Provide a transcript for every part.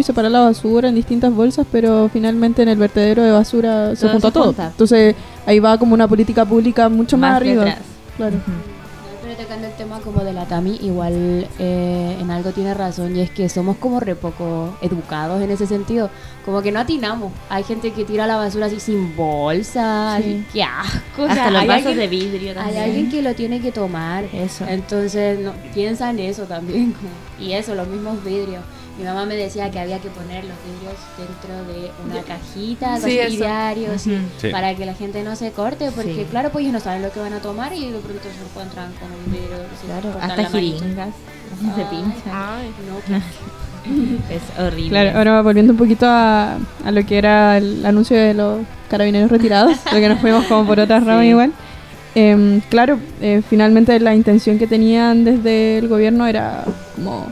y separar la basura en distintas bolsas, pero finalmente en el vertedero de basura se Todo junta se todo. junta. Entonces ahí va como una política pública mucho más, Más arriba. detrás. Claro. Pero tocando el tema como de la Tami, igual eh, en algo tiene razón y es que somos como re poco educados en ese sentido. Como que no atinamos. Hay gente que tira la basura así sin bolsa. Sí. así, qué asco. O sea, Hasta los hay vasos alguien- de vidrio Hay también. alguien que lo tiene que tomar. Eso. Entonces, no, piensa en eso también. Y eso, los mismos vidrios. Mi mamá me decía que había que poner los vidrios dentro de una cajita, Sí, diarios. Sí. para que la gente no se corte, porque Sí. claro, pues ellos no saben lo que van a tomar y de pronto se encuentran con un vidrio. se Claro, hasta jeringas. se Ah. pinchan. Ay. No, qué Es horrible. Claro, ahora volviendo un poquito a, a lo que era el anuncio de los carabineros retirados, lo que nos fuimos como por otras ramas Sí. igual. Em, claro, eh, finalmente la intención que tenían desde el gobierno era como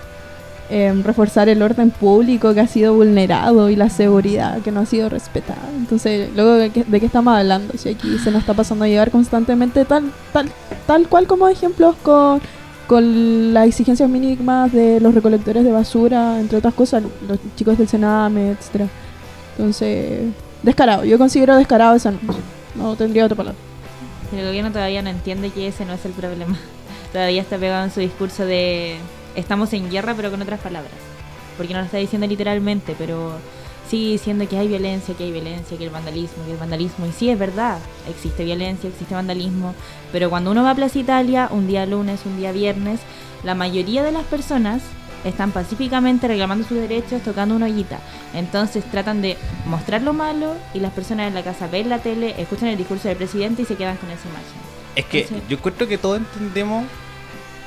em, reforzar el orden público que ha sido vulnerado y la seguridad que no ha sido respetada. Entonces, luego de qué, de qué estamos hablando, si aquí se nos está pasando a llevar constantemente tal, tal, tal cual como ejemplos con con las exigencias mínimas de los recolectores de basura, entre otras cosas, los chicos del Sename, etcétera. Entonces, descarado. Yo considero descarado ese anuncio. No tendría otra palabra. El gobierno todavía no entiende que ese no es el problema. Todavía está pegado en su discurso de estamos en guerra pero con otras palabras. Porque no lo está diciendo literalmente, pero sigue diciendo que hay violencia, que hay violencia, que el vandalismo, que el vandalismo. Y sí, es verdad, existe violencia, existe vandalismo. Pero cuando uno va a Plaza Italia, un día lunes, un día viernes, la mayoría de las personas están pacíficamente reclamando sus derechos, tocando una ollita. Entonces tratan de mostrar lo malo y las personas en la casa ven la tele, escuchan el discurso del presidente y se quedan con esa imagen. Es que Entonces- yo encuentro que todos entendemos,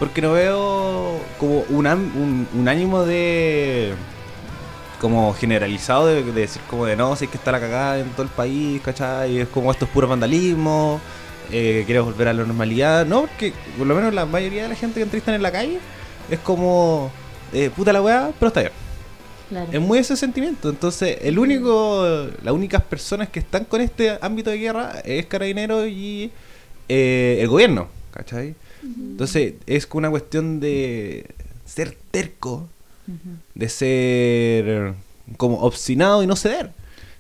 porque no veo como un, un, un ánimo de como generalizado de, de decir como de no, si es que está la cagada en todo el país, ¿cachai? Es como esto es puro vandalismo, eh, quieres volver a la normalidad. No, porque por lo menos la mayoría de la gente que entrevistan en la calle es como eh, puta la weá, pero está bien. Claro. Es muy ese sentimiento. Entonces, el único, las únicas personas que están con este ámbito de guerra es Carabinero y eh, el gobierno, ¿cachai? Entonces, es una cuestión de ser terco, de ser como obstinado y no ceder.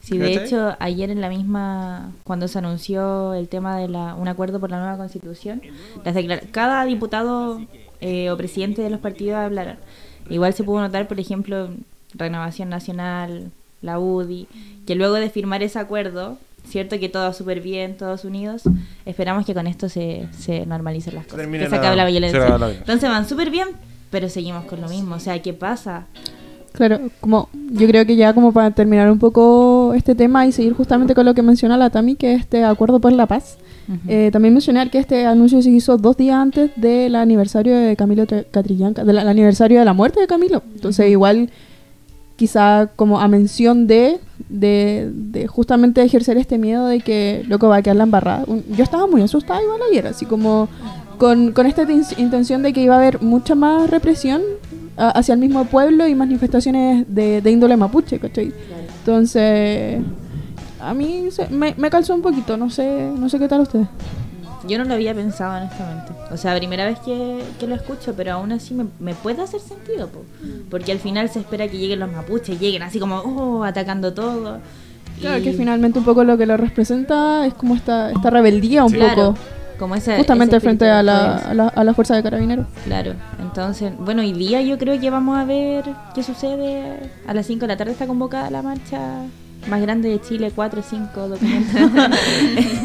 Sí, de ¿Cachai? hecho, ayer en la misma, cuando se anunció el tema de la, un acuerdo por la nueva constitución, las declara- cada diputado eh, o presidente de los partidos hablaron. Igual se pudo notar, por ejemplo, Renovación Nacional, la UDI, que luego de firmar ese acuerdo, cierto que todo súper bien, todos unidos, esperamos que con esto se, se normalicen las cosas, Termine que se la- acabe la se violencia. la violencia. Entonces van súper bien, pero seguimos con lo mismo. O sea, ¿qué pasa? Claro, como yo creo que ya como para terminar un poco este tema y seguir justamente con lo que menciona la Tami, que es este acuerdo por la paz. Ujú. Eh, también mencionar que este anuncio se hizo dos días antes del aniversario de Camilo Catrillanca, del aniversario de la muerte de Camilo. Entonces igual quizá como a mención de, de, justamente ejercer este miedo de que loco va a quedar la embarrada. Yo estaba muy asustada igual ayer, así como con, con esta intención de que iba a haber mucha más represión a- hacia el mismo pueblo y manifestaciones de, de índole mapuche, ¿cachai? Entonces, a mí se- me, me calzó un poquito, no sé, no sé qué tal ustedes. Yo no lo había pensado honestamente. O sea, primera vez que, que lo escucho, pero aún así me, me puede hacer sentido. po. Porque al final se espera que lleguen los mapuches, lleguen así como, oh, atacando todo. Claro, Y- que finalmente un poco lo que lo representa es como esta, esta rebeldía un Claro, poco, como ese, justamente ese frente a la, a, la, a la fuerza de carabineros. Claro, entonces, bueno, hoy día yo creo que vamos a ver qué sucede. A las 5 de la tarde está convocada la marcha más grande de Chile, 4, 5, documentos.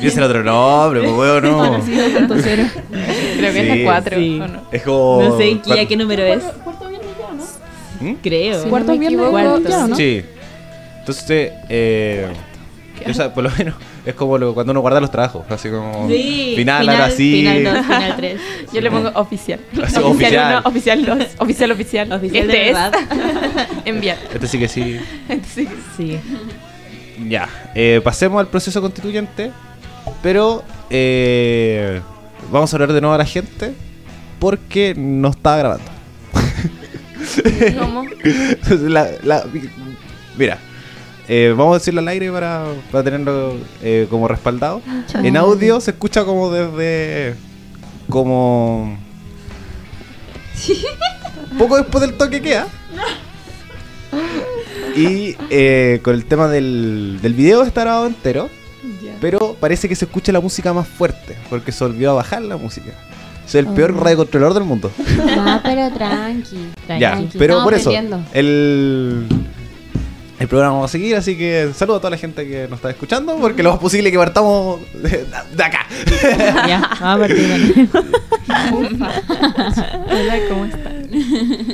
Y ese era otro nombre, pues weón, no. Conocido punto cero. Creo que Sí, es la 4. sí. ¿o no? Es como. no sé ¿qué- a qué número es. ¿Mm? Creo. Sí. Cuarto me viernes equivoco, ya, cuarto. ¿no? Sí. Entonces, eh, o sea, por lo menos es como lo- cuando uno guarda los trabajos, así como Sí, final, ahora sí. Final 2, final 3. Yo le pongo oficial. Así, oficial. uno, oficial 2. Oficial, oficial. Oficial este de verdad. es. Enviar. Este sí que sí. Sí. Sí. Ya, eh, pasemos al proceso constituyente, pero eh, vamos a hablar de nuevo a la gente porque no está grabando. ¿Cómo? La- la- mira, eh, vamos a decirlo al aire para, para tenerlo eh, como respaldado. En audio se escucha como desde. como. poco después del toque queda. Y eh, con el tema del, del video está grabado entero, pero parece que se escucha la música más fuerte, porque se olvidó a bajar la música. Soy el peor Oh. radiocontrolador del mundo. No, pero tranqui. Ya, tranqui. pero Estamos por eso, el, el programa va a seguir, así que saludo a toda la gente que nos está escuchando, porque lo más posible que partamos de, de acá. Ya, vamos a partir con Hola, ¿cómo están?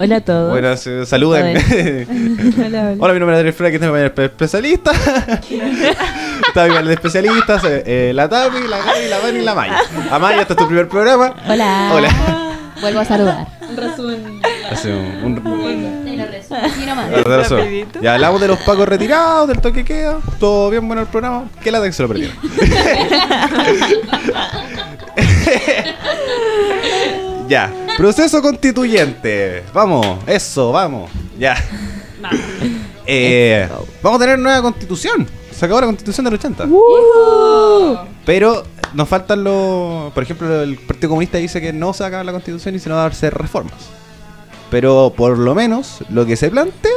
Hola a todos. Bueno, se- saluden. Hola, hola. Hola, mi nombre es Andrés Frey, que es el especialista. Está bien, el de especialistas, eh, eh, la Tami, la Gaby, la Dani y la Maya. Amaya, este es tu primer programa. Hola. Hola. Vuelvo a saludar. Hace un, un- resumo. Ya hablamos de los pacos retirados, del toque queda. Todo bien bueno el programa. ¿Qué lata que se lo perdieron? ya. Proceso constituyente. Vamos, eso, vamos. Ya. Eh, vamos a tener nueva constitución. Se acabó la constitución del 80. Pero nos faltan los. Por ejemplo, el Partido Comunista dice que no se va a acabar la constitución y se nos va a hacer reformas. Pero por lo menos lo que se plantea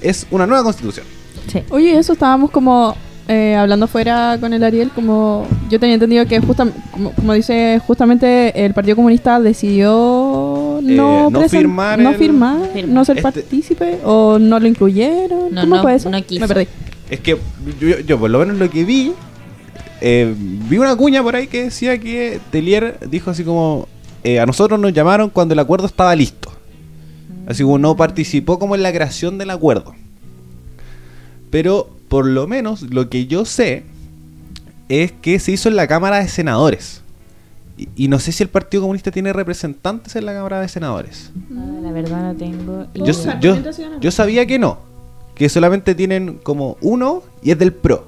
es una nueva constitución. Sí. Oye, eso estábamos como eh, hablando fuera con el Ariel, como yo tenía entendido que justam- como, como dice justamente el Partido Comunista decidió no, Eh, no firmar no firmar, Firmar. no ser Este- partícipe o no lo incluyeron. No, ¿Cómo no, fue eso? no quiso. Me perdí. Es que yo, yo por lo menos lo que vi, eh, vi una cuña por ahí que decía que Telier dijo así como, eh, a nosotros nos llamaron cuando el acuerdo estaba listo. Así como no participó como en la creación del acuerdo. Pero por lo menos lo que yo sé es que se hizo en la Cámara de Senadores. Y, y no sé si el Partido Comunista tiene representantes en la Cámara de Senadores. Ah, la verdad no tengo. Yo, ¿Puedo sa- buscar yo, sabía que no. Que solamente tienen como uno y es del PRO.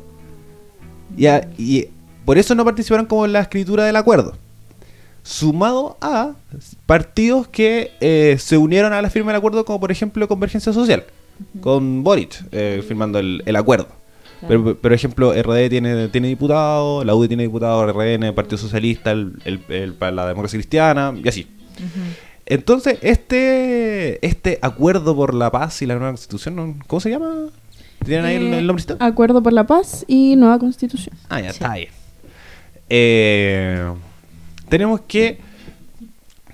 Y, a- y por eso no participaron como en la escritura del acuerdo. Sumado a partidos que eh, se unieron a la firma del acuerdo, como por ejemplo Convergencia Social, con Boric eh, firmando el, el acuerdo. Pero, por ejemplo, RD tiene, tiene diputado, la UDI tiene diputado, RN, Partido Socialista, el, el- el- la democracia cristiana, y así. Entonces, este este acuerdo por la paz y la nueva constitución. ¿cómo se llama? ¿Tienen ahí el, Eh, el nombrecito? Acuerdo por la paz y nueva constitución. Ah, ya sí. está bien. Eh, tenemos que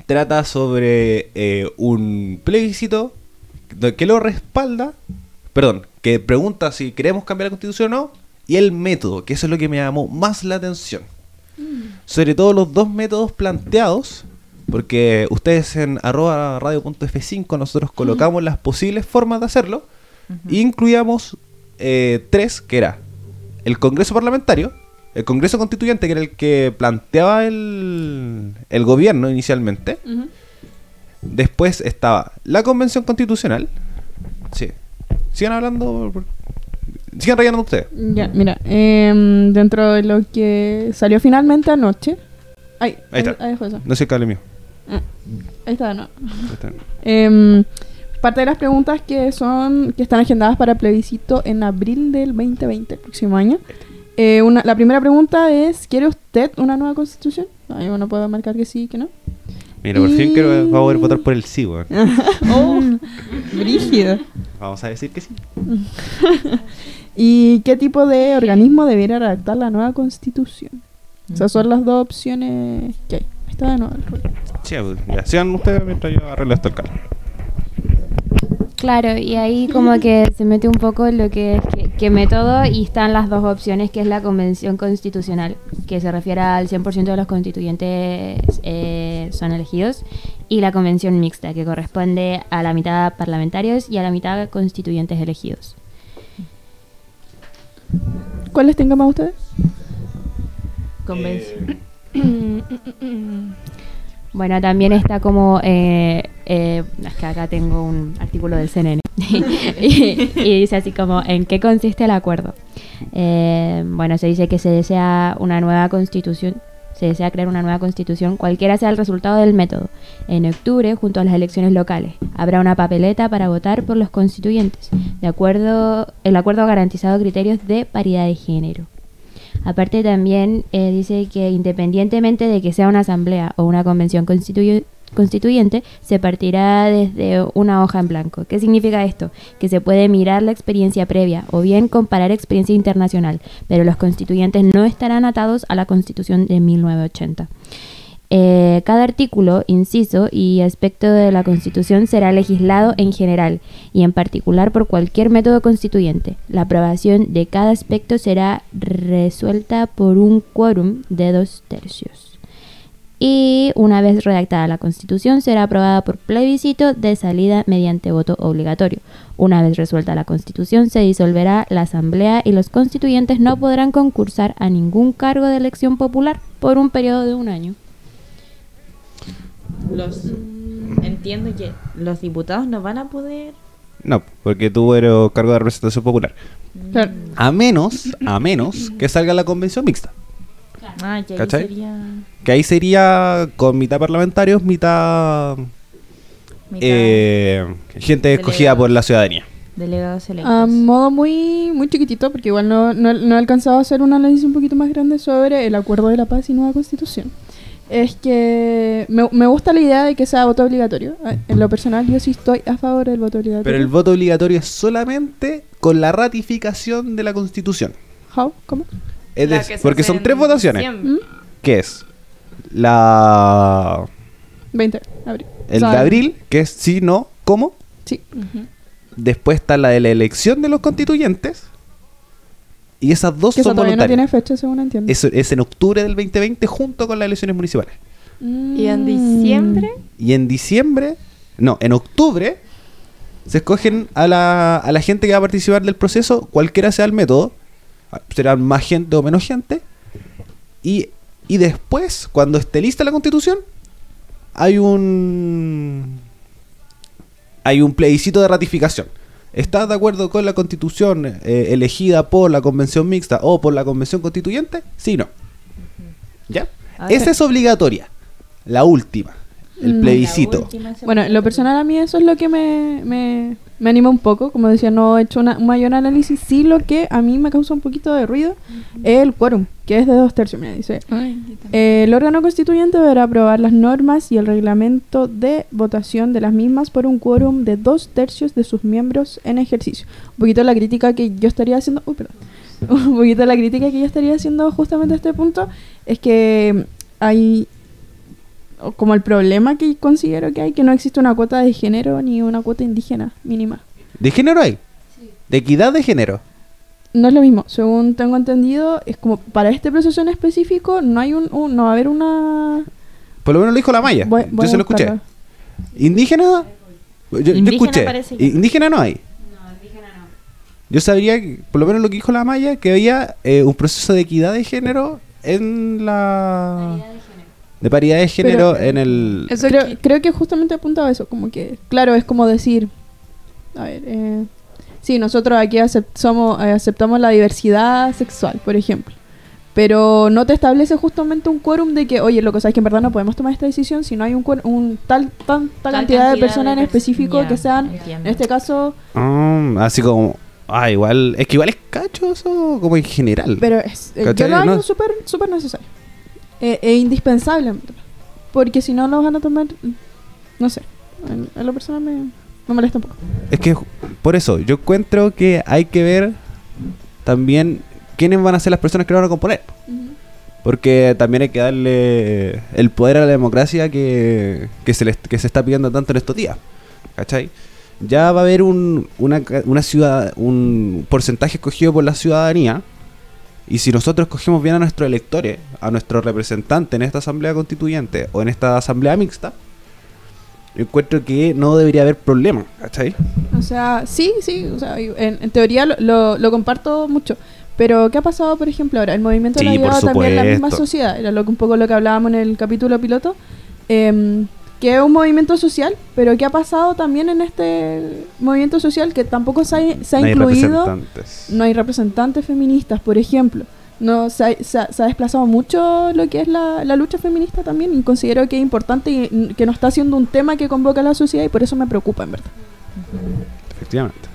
trata sobre eh, un plebiscito que lo respalda, perdón, que pregunta si queremos cambiar la constitución o no, y el método, que eso es lo que me llamó más la atención. Sobre todo los dos métodos planteados, porque ustedes en arroba radio.f5 nosotros colocamos las posibles formas de hacerlo, e incluíamos eh, tres, que era el Congreso Parlamentario, el Congreso Constituyente, que era el que planteaba el, el gobierno inicialmente. Después estaba la Convención Constitucional. Sí. Sigan hablando. Sigan rellenando ustedes. Ya, mira, em, dentro de lo que salió finalmente anoche. Ay, Ahí está. Ahí, dejó eso. No sé el cable mío. Ah, ahí está, no. Ahí está. Em, parte de las preguntas que son que están agendadas para plebiscito en abril del 2020, el próximo año. Eh, una, la primera pregunta es, ¿quiere usted una nueva constitución? Ahí uno puede marcar que sí, que no. Mira, por fin quiero vamos a poder votar por el sí, weón. oh, brígido. Vamos a decir que sí. ¿Y qué tipo de organismo debiera redactar la nueva constitución? Esas son las dos opciones que hay. Ahí está de nuevo el rol. Sí, pues, ya. Ustedes mientras yo arreglo esto el cable. Claro, y ahí como que se mete un poco lo que es que, que método y están las dos opciones, que es la convención constitucional, que se refiere al 100% de los constituyentes eh, son elegidos, y la convención mixta, que corresponde a la mitad parlamentarios y a la mitad constituyentes elegidos. ¿Cuál les tenga más a ustedes? Convención. Bueno, también está como, eh, eh, es que acá tengo un artículo del CNN y, y dice así como, ¿en qué consiste el acuerdo? Eh, bueno, se dice que se desea una nueva constitución, se desea crear una nueva constitución, cualquiera sea el resultado del método. En octubre, junto a las elecciones locales, habrá una papeleta para votar por los constituyentes. De acuerdo, el acuerdo ha garantizado criterios de paridad de género. Aparte también eh, dice que independientemente de que sea una asamblea o una convención constituyente se partirá desde una hoja en blanco. ¿Qué significa esto? Que se puede mirar la experiencia previa o bien comparar experiencia internacional, pero los constituyentes no estarán atados a la Constitución de 1980. Eh, cada artículo, inciso y aspecto de la Constitución será legislado en general y en particular por cualquier método constituyente. La aprobación de cada aspecto será resuelta por un quórum de dos tercios. Y una vez redactada la Constitución será aprobada por plebiscito de salida mediante voto obligatorio. Una vez resuelta la Constitución se disolverá la Asamblea y los constituyentes no podrán concursar a ningún cargo de elección popular por un periodo de un año. Los entiendo que los diputados no van a poder. No, porque tú eres cargo de representación popular. Claro. A menos, a menos que salga la convención mixta. Ah, que ahí ¿Cachai? sería Que ahí sería con mitad parlamentarios, mitad, mitad eh, gente escogida por la ciudadanía. delegados electos. A modo muy, muy chiquitito, porque igual no, no, no he alcanzado a hacer un análisis un poquito más grande sobre el acuerdo de la paz y nueva constitución. Es que me, me gusta la idea de que sea voto obligatorio. Ah, En lo personal, yo sí estoy a favor del voto obligatorio. Pero el voto obligatorio es solamente con la ratificación de la constitución. How? ¿Cómo? Es se porque son tres votaciones. ¿Mm? ¿Qué es? La... 20 de abril. El O sea, de abril, que es sí, no, ¿cómo? Sí. Ujú. Después está la de la elección de los constituyentes. Y esas dos Que eso son todavía no tiene fecha, según entiendo. Eso es en octubre del 2020 junto con las elecciones municipales. Y en Mm. diciembre, Y en diciembre, no, en octubre, se escogen a la, a la gente que va a participar del proceso, cualquiera sea el método. Serán más gente o menos gente. Y, y después, cuando esté lista la constitución, hay un. Hay un plebiscito de ratificación. ¿Estás de acuerdo con la constitución eh, elegida por la convención mixta o por la convención constituyente? Sí, no. ¿Ya? Esa es obligatoria. La última. El Mm. plebiscito. Bueno, en lo personal a mí eso es lo que me, me, me anima un poco. Como decía, no he hecho una- un mayor análisis. Sí, lo que a mí me causa un poquito de ruido es el quórum, que es de dos tercios. Mira, dice, eh, el órgano constituyente deberá aprobar las normas y el reglamento de votación de las mismas por un quórum de dos tercios de sus miembros en ejercicio. Un poquito la crítica que yo estaría haciendo... Uy, perdón. Un poquito la crítica que yo estaría haciendo justamente a este punto es que hay como el problema que considero que hay, que no existe una cuota de género ni una cuota indígena mínima. ¿De género hay? ¿De equidad de género? No es lo mismo, según tengo entendido, es como para este proceso en específico no hay un, un- no va a haber una Por lo menos lo dijo la Maya. Voy- voy Yo a se lo escuché. ¿Indígena? Yo, yo Indígena escuché. que- ¿Indígena no hay? Yo sabría, que, por lo menos lo que dijo la Maya, que había eh, un proceso de equidad de género en la... De paridad de género Pero- en el... Eso creo, que- creo que justamente apuntaba a eso, como que, claro, es como decir, a ver, eh, sí, nosotros aquí somos, eh, aceptamos la diversidad sexual, por ejemplo, pero no te establece justamente un quórum de que, oye, lo que sabes que en verdad no podemos tomar esta decisión si no hay un, un tal, tanta Tal cantidad, de personas en específico que sean, entiendo. en este caso, Ah, así como... Ah, igual... Es que igual es cacho eso como en general. pero es, eh, yo lo hago No. súper súper necesario, Eh, e indispensable, porque si no lo van a tomar, no sé, en lo personal me, me molesta un poco. Es que por eso, yo encuentro que hay que ver también quiénes van a ser las personas que lo van a componer. Porque también hay que darle el poder a la democracia que, que, se, les- que se está pidiendo tanto en estos días. ¿Cachai? Ya va a haber un, una, una ciudad, un porcentaje escogido por la ciudadanía. Y si nosotros escogemos bien a nuestros electores, a nuestros representantes en esta asamblea constituyente o en esta asamblea mixta, yo encuentro que no debería haber problema. ¿Cachai? O sea, sí, sí, o sea, en, en teoría lo, lo, lo comparto mucho. Pero, ¿qué ha pasado, por ejemplo, ahora? El movimiento lo ha Sí, llevado también la misma sociedad. Era lo un poco lo que hablábamos en el capítulo piloto. em, que es un movimiento social, pero ¿qué ha pasado también en este movimiento social? Que tampoco se ha, se ha No hay incluido. representantes. No hay representantes feministas, por ejemplo. No, se, ha, se ha- se ha desplazado mucho lo que es la, la lucha feminista también y considero que es importante y que no está siendo un tema que convoca a la sociedad y por eso me preocupa, en verdad. Efectivamente.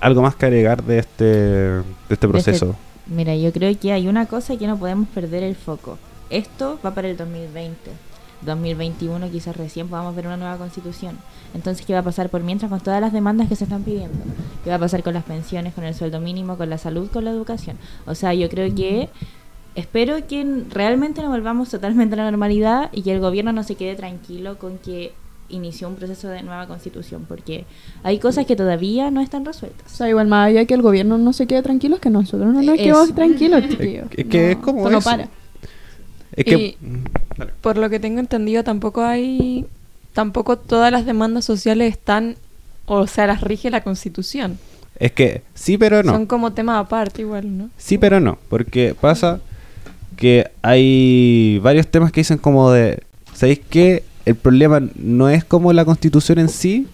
¿Algo más que agregar de este, de este proceso? Mira, yo creo que hay una cosa que no podemos perder el foco. Esto va para el 2020. 2021 quizás recién podamos ver una nueva constitución. Entonces, ¿qué va a pasar por mientras con todas las demandas que se están pidiendo? ¿Qué va a pasar con las pensiones, con el sueldo mínimo, con la salud, con la educación? O sea, yo creo que espero que n- realmente nos volvamos totalmente a la normalidad y que el gobierno no se quede tranquilo con que inició un proceso de nueva constitución, porque hay cosas que todavía no están O resueltas. sea, igual más allá que el gobierno no se quede tranquilo, es que nosotros no nos Eso. quedemos tranquilos, es que No, es como esto no eso. para. Es que. Y-. Por lo que tengo entendido, tampoco hay. Tampoco todas las demandas sociales están. O sea, las rige la constitución. Es que sí, pero no. Son como temas aparte, igual, ¿no? Sí, pero no. Porque pasa que hay varios temas que dicen como de. ¿Sabéis qué? El problema no es como la constitución en sí,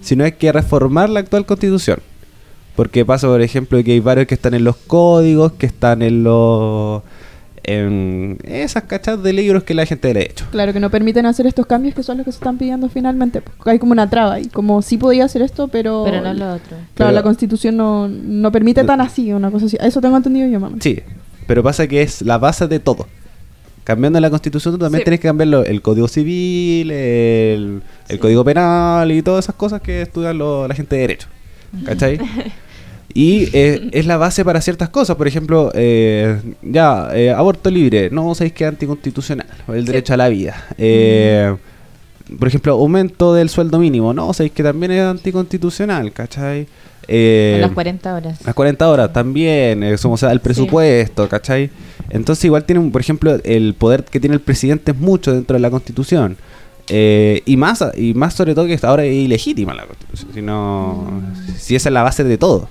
sino es que reformar la actual constitución. Porque pasa, por ejemplo, que hay varios que están en los códigos, que están en los. En esas cachas de libros que la gente le ha hecho. Claro, que no permiten hacer estos cambios que son los que se están pidiendo finalmente. Porque hay como una traba y como sí podía hacer esto, pero... Pero no lo otro. Claro, Pero- la constitución no, no permite tan así, una cosa así. Eso tengo entendido yo, mamá. Sí, pero pasa que es la base de todo. Cambiando la constitución, tú también Sí. tienes que cambiar el código civil, el, el código penal y todas esas cosas que estudian lo- la gente de derecho. ¿Cachai? Y eh, es la base para ciertas cosas. Por ejemplo, eh, ya, eh, aborto libre. No sabéis que es anticonstitucional. El derecho a la vida. Eh, Por ejemplo, aumento del sueldo mínimo. No sabéis que también es anticonstitucional. ¿Cachai? Eh, a las 40 horas. las 40 horas también, somos o sea, el presupuesto, ¿cachai? Entonces igual tiene, un- por ejemplo, el poder que tiene el presidente es mucho dentro de la constitución. Eh, y más y más sobre todo que ahora es ilegítima la constitución. Si, no- si esa es la base de todo.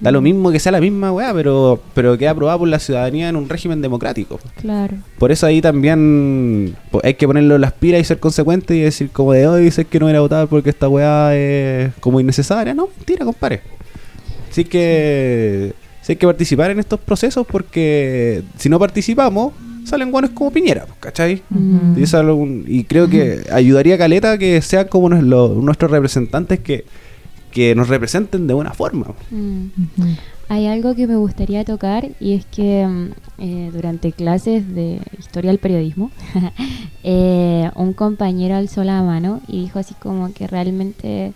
Da lo mismo que sea la misma weá, pero, pero queda aprobada por la ciudadanía en un régimen democrático. Claro. Por eso ahí también po- hay que ponerlo en las pilas y ser consecuente y decir como de hoy sé que no era votar porque esta weá es como innecesaria. No, mentira, compadre. Así que sí hay que participar en estos procesos porque si no participamos salen guanes como Piñera, pues, ¿cachai? Y, es algo- y creo que ayudaría a Caleta que sean como nos- lo- nuestros representantes que, que nos representen de buena forma. Mm. Hay algo que me gustaría tocar y es que mm, eh, durante clases de historia del periodismo, eh, un compañero alzó la mano y dijo así como que realmente,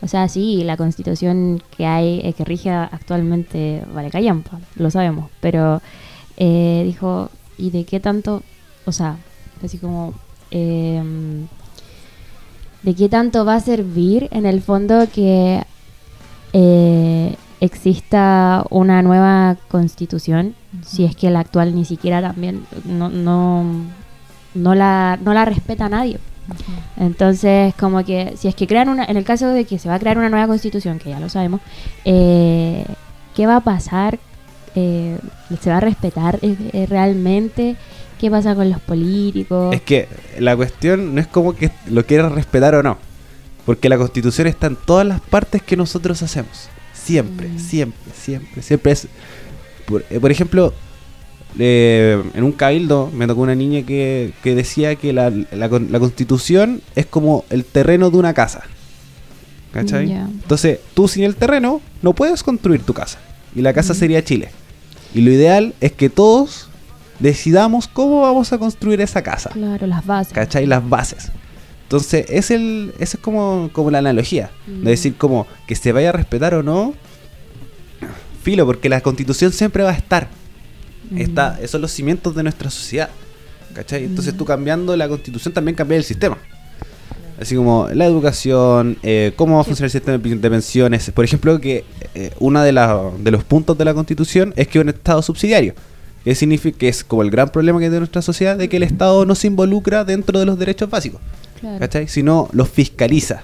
o sea, sí, la constitución que hay, eh, que rige actualmente, vale, callampa, lo sabemos, pero eh, dijo, ¿y de qué tanto, o sea, así como... ¿De qué tanto va a servir en el fondo que eh, exista una nueva constitución si es que la actual ni siquiera también no, no, no, la, no la respeta nadie? Entonces, como que si es que crean una, en el caso de que se va a crear una nueva constitución, que ya lo sabemos, eh, ¿qué va a pasar? Eh, ¿Se va a respetar realmente? ¿Qué pasa con los políticos? Es que la cuestión no es como que lo quieras respetar o no. Porque la constitución está en todas las partes que nosotros hacemos. Siempre, Mm. siempre, siempre. Siempre es. Por, eh, por ejemplo, eh, en un cabildo me tocó una niña que, que decía que la, la con- la constitución es como el terreno de una casa. ¿Cachai? Entonces, tú sin el terreno no puedes construir tu casa. Y la casa Mm. sería Chile. Y lo ideal es que todos decidamos cómo vamos a construir esa casa. Claro, las bases. ¿Cachai? Las bases. Entonces, es el, esa es como, como la analogía. Mm. De decir como que se vaya a respetar o no. Filo, porque la constitución siempre va a estar. Mm. Está, esos son los cimientos de nuestra sociedad. ¿Cachai? Entonces Mm. tú cambiando la constitución también cambia el sistema. Así como la educación, eh, cómo va a funcionar el sistema de pensiones. Por ejemplo, que eh, uno de, la- de los puntos de la constitución es que un Estado subsidiario. Que significa que es como el gran problema que tiene nuestra sociedad de que el Estado no se involucra dentro de los derechos básicos. Claro. ¿Cachai? Sino los fiscaliza.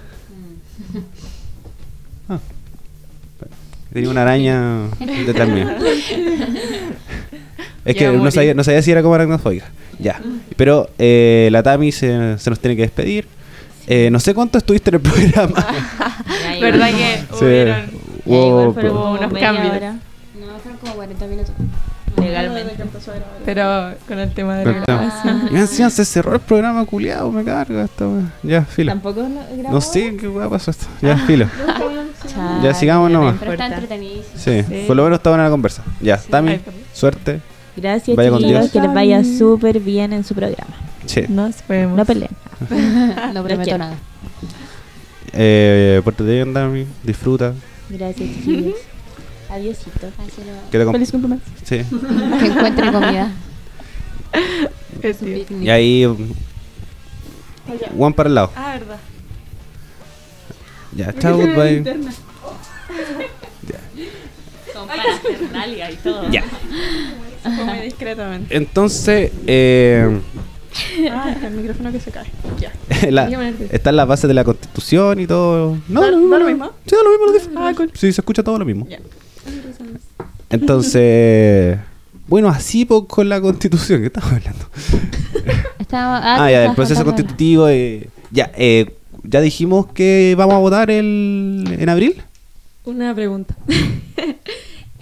Ah. Tenía una araña detrás mío. Es que no sabía, no sabía si era como aracnofóbica. Ya. Pero eh, la Tami se, se nos tiene que despedir. Eh, no sé cuánto estuviste en el programa. ¿Verdad que Sí. hubieron ya, Hubo- igual fueron como unos cambios. hora, No, fueron como 40 minutos. Legalmente. Pero con el tema de Pero la grabación. Y encima se cerró el programa culiado, me carga esta wea. Ya, filo. Tampoco no grabó. No sé qué wea pasó esto. Ya, filo. Chale, Ya, sigamos nomás. Pero está entretenidísimo. Sí, Sí. por lo menos está buena la conversa. Ya, Tami, suerte. Gracias, Vaya. Dios. Que les vaya súper bien en su programa. Sí. Nos vemos. No peleen. no prometo nada. Eh, Puerto de Dami, disfruta. Gracias, chiquillos. Adiósito. Que te Feliz cumpleaños. sí. Que encuentre comida. Es Un cierto. picnic. Y ahí. um, One para el lado. Ah, verdad. Ya, chao, goodbye. Con parafernalia y todo. Ya. Come discretamente. Entonces, eh, Ah, el micrófono que se cae. Ya. la- Voy a ponerte. están las bases de la constitución y todo. No, ¿Da- no, da no. lo mismo? Sí, da lo mismo. Lo dif- Ah, cool. Sí, se escucha todo lo mismo. Ya. Entonces, bueno, así pues, con la constitución. ¿Qué estamos hablando? Estaba, Ah, ya, del estabas proceso constitutivo. eh, ya, eh, ya dijimos que vamos a votar el, en abril. Una pregunta.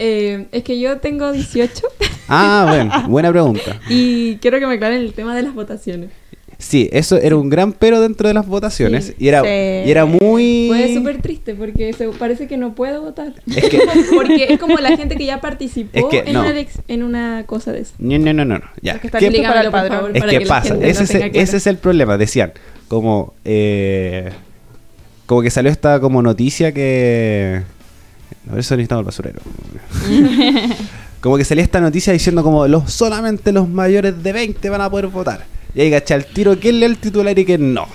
Eh, es que yo tengo 18 Ah, bueno, buena pregunta. y quiero que me aclaren el tema de las votaciones. Sí, eso era un gran pero dentro de las votaciones. Sí. y, era, Sí. y era muy... Fue súper triste porque se, parece que no puedo votar. Es que- porque es como la gente que ya participó Es que en, no. una en una cosa de eso. No, no, no, no. Ya. Es que está ¿Qué- listo para el padrón. favor, Es para que pasa, ese, es, claro. ese es el problema. Decían, como, eh, como que salió esta como noticia que... A ver, eso necesitamos el basurero. como que salía esta noticia diciendo como los solamente los mayores de 20 van a poder votar. Y ahí caché al tiro quién lee el titular y quién no.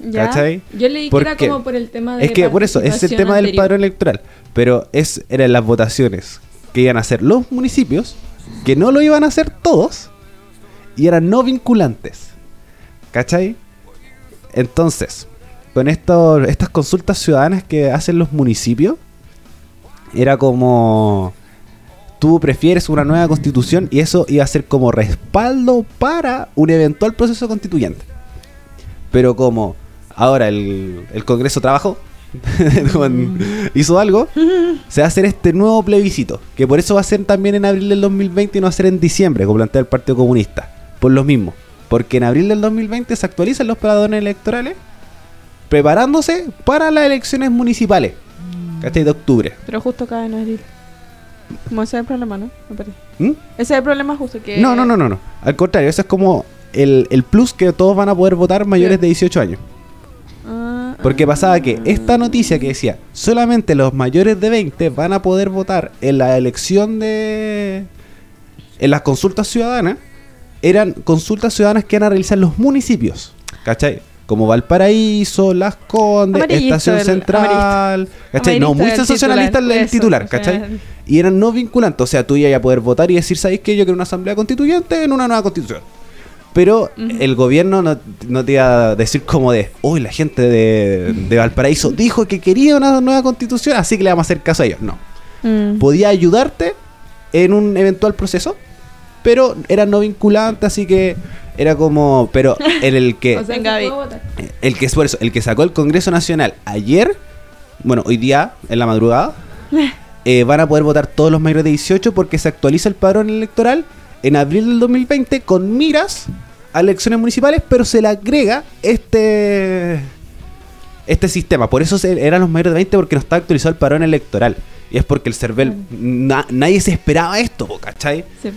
¿Ya? ¿Cachai? Yo leí que ¿Por era qué? como por el tema de Es que por eso, es el tema del padrón electoral. Pero es, eran las votaciones que iban a hacer los municipios, que no lo iban a hacer todos, y eran no vinculantes. ¿Cachai? Entonces, con esto, estas consultas ciudadanas que hacen los municipios, era como tú prefieres una nueva constitución y eso iba a ser como respaldo para un eventual proceso constituyente. Pero como ahora el, el Congreso trabajó, hizo algo, se va a hacer este nuevo plebiscito, que por eso va a ser también en abril del 2020 y no va a ser en diciembre, como plantea el Partido Comunista. Por lo mismo, porque en abril del 2020 se actualizan los padrones electorales, preparándose para las elecciones municipales, ¿cachai? De octubre. Pero justo cae en abril. Como ese es el problema, ¿no? ¿Mm? Ese es el problema justo que... No, no, no, no, no. Al contrario, eso es como el, el plus que todos van a poder votar mayores de 18 años. Ah, Porque pasaba que esta noticia que decía solamente los mayores de 20 van a poder votar en la elección de. en las consultas ciudadanas, eran consultas ciudadanas que van a realizar los municipios. ¿Cachai? Como Valparaíso, Las Condes, Estación Central. ¿Cachai? No, muy sensacionalista el, titular, eso, ¿cachai? Y eran no vinculantes. O sea, tú ibas a poder votar y decir, ¿sabéis qué? Yo quiero una asamblea constituyente en una nueva constitución. Pero el gobierno no, no te iba a decir como de, uy, la gente de, de Valparaíso dijo que quería una nueva constitución, así que le vamos a hacer caso a ellos. No. Mm. Podía ayudarte en un eventual proceso, pero era no vinculante, así que era como, pero en el que, O sea, el que es por eso, el que sacó el Congreso Nacional ayer, bueno, hoy día, en la madrugada, eh, van a poder votar todos los mayores de 18 porque se actualiza el padrón electoral en abril del 2020 con miras a elecciones municipales, pero se le agrega este este sistema. Por eso eran los mayores de 20 porque no está actualizado el padrón electoral. Y es porque el CERVEL, na- nadie se esperaba esto, ¿cachai? Sí.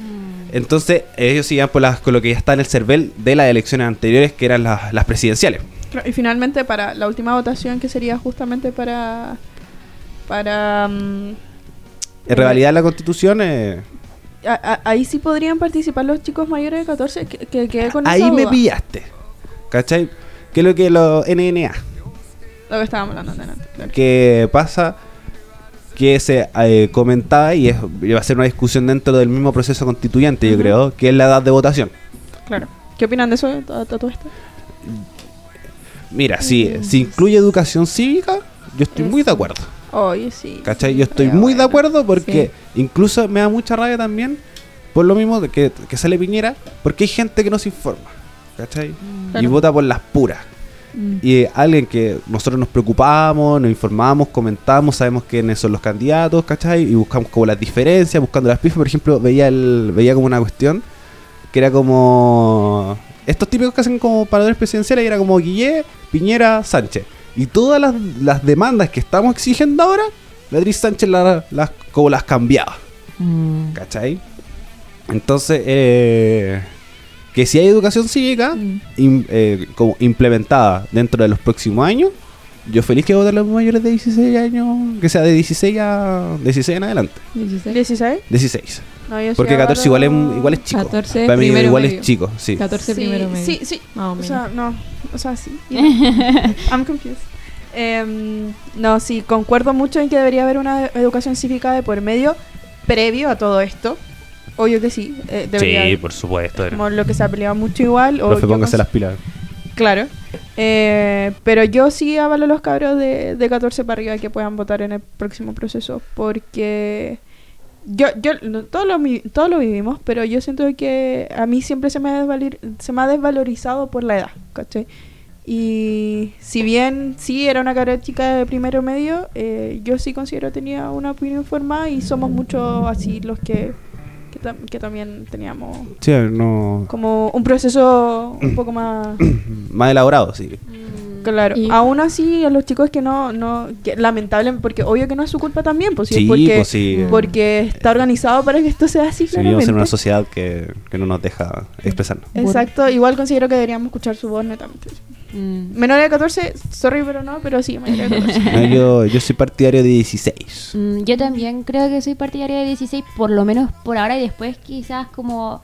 Entonces ellos siguen por las, con lo que ya está en el CERVEL de las elecciones anteriores, que eran las, las presidenciales. Y finalmente para la última votación que sería justamente para... Para... mm, En realidad la constitución... eh, a- a- ahí sí podrían participar los chicos mayores de 14 que, que quedé con esa ahí me duda. pillaste. ¿Cachai? Que es lo que los NNA. Lo que estábamos hablando antes, claro. Que pasa que se eh, comentaba y es, iba a ser una discusión dentro del mismo proceso constituyente, yo creo, que es la edad de votación. Claro. ¿Qué opinan de eso, de todo, esto? Mira, si se incluye educación cívica, yo estoy muy de acuerdo. Oye, sí. ¿Cachai? Yo estoy muy de acuerdo porque incluso me da mucha rabia también por lo mismo que, que sale Piñera, porque hay gente que no se informa. ¿Cachai? Y Claro. vota por las puras. Mm. Y alguien que nosotros nos preocupamos, nos informamos, comentamos, sabemos quiénes son los candidatos, ¿cachai? Y buscamos como las diferencias, buscando las pifas. Por ejemplo, veía el veía como una cuestión que era como... Estos típicos que hacen como paradores presidenciales y era como Guillé, Piñera, Sánchez. Y todas las, las demandas que estamos exigiendo ahora, Beatriz Sánchez la- las, como las cambiaba. Mm. ¿Cachai? Entonces, eh, que si hay educación cívica Mm. im- eh, como implementada dentro de los próximos años, yo feliz que voten los mayores de 16 años, que sea de 16 a 16 en adelante. 16. ¿16? 16. No, yo Porque 14 igual es, igual es chico. 14 Para mí primero igual medio. es chico, sí. 14 Sí, primero medio. Sí, sí. Más o O menos. sea, no. O sea, sí. I'm confused. Em, no, sí, concuerdo mucho en que debería haber una educación cívica de por medio previo a todo esto. Obvio que sí. eh, debería Sí, por supuesto. como lo que se ha peleado mucho igual. O póngase las pilas. Claro. Eh, pero yo sí avalo a los cabros de, de 14 para arriba que puedan votar en el próximo proceso. Porque yo, yo no, todo, lo, todo lo vivimos, pero yo siento que a mí siempre se me ha, desvalir- se me ha desvalorizado por la edad. ¿cachai? Y si bien sí era una cabra chica de primero medio, eh, yo sí considero que tenía una opinión formada y somos muchos así los que, que, tam- que también teníamos Sí, no. como un proceso un poco más Más elaborado, sí. Claro Y- aún así a los chicos que no no que lamentable porque obvio que no es su culpa también pues sí, Sí, porque pues sí. porque está organizado para que esto sea así Sí, vivimos en una sociedad que, que no nos deja expresarnos. exacto igual considero que deberíamos escuchar su voz netamente Mm. menor de 14 sorry pero no pero sí mayor de 14 No, yo, yo soy partidario de 16. Mm, yo también creo que soy partidaria de 16, por lo menos por ahora, y después quizás como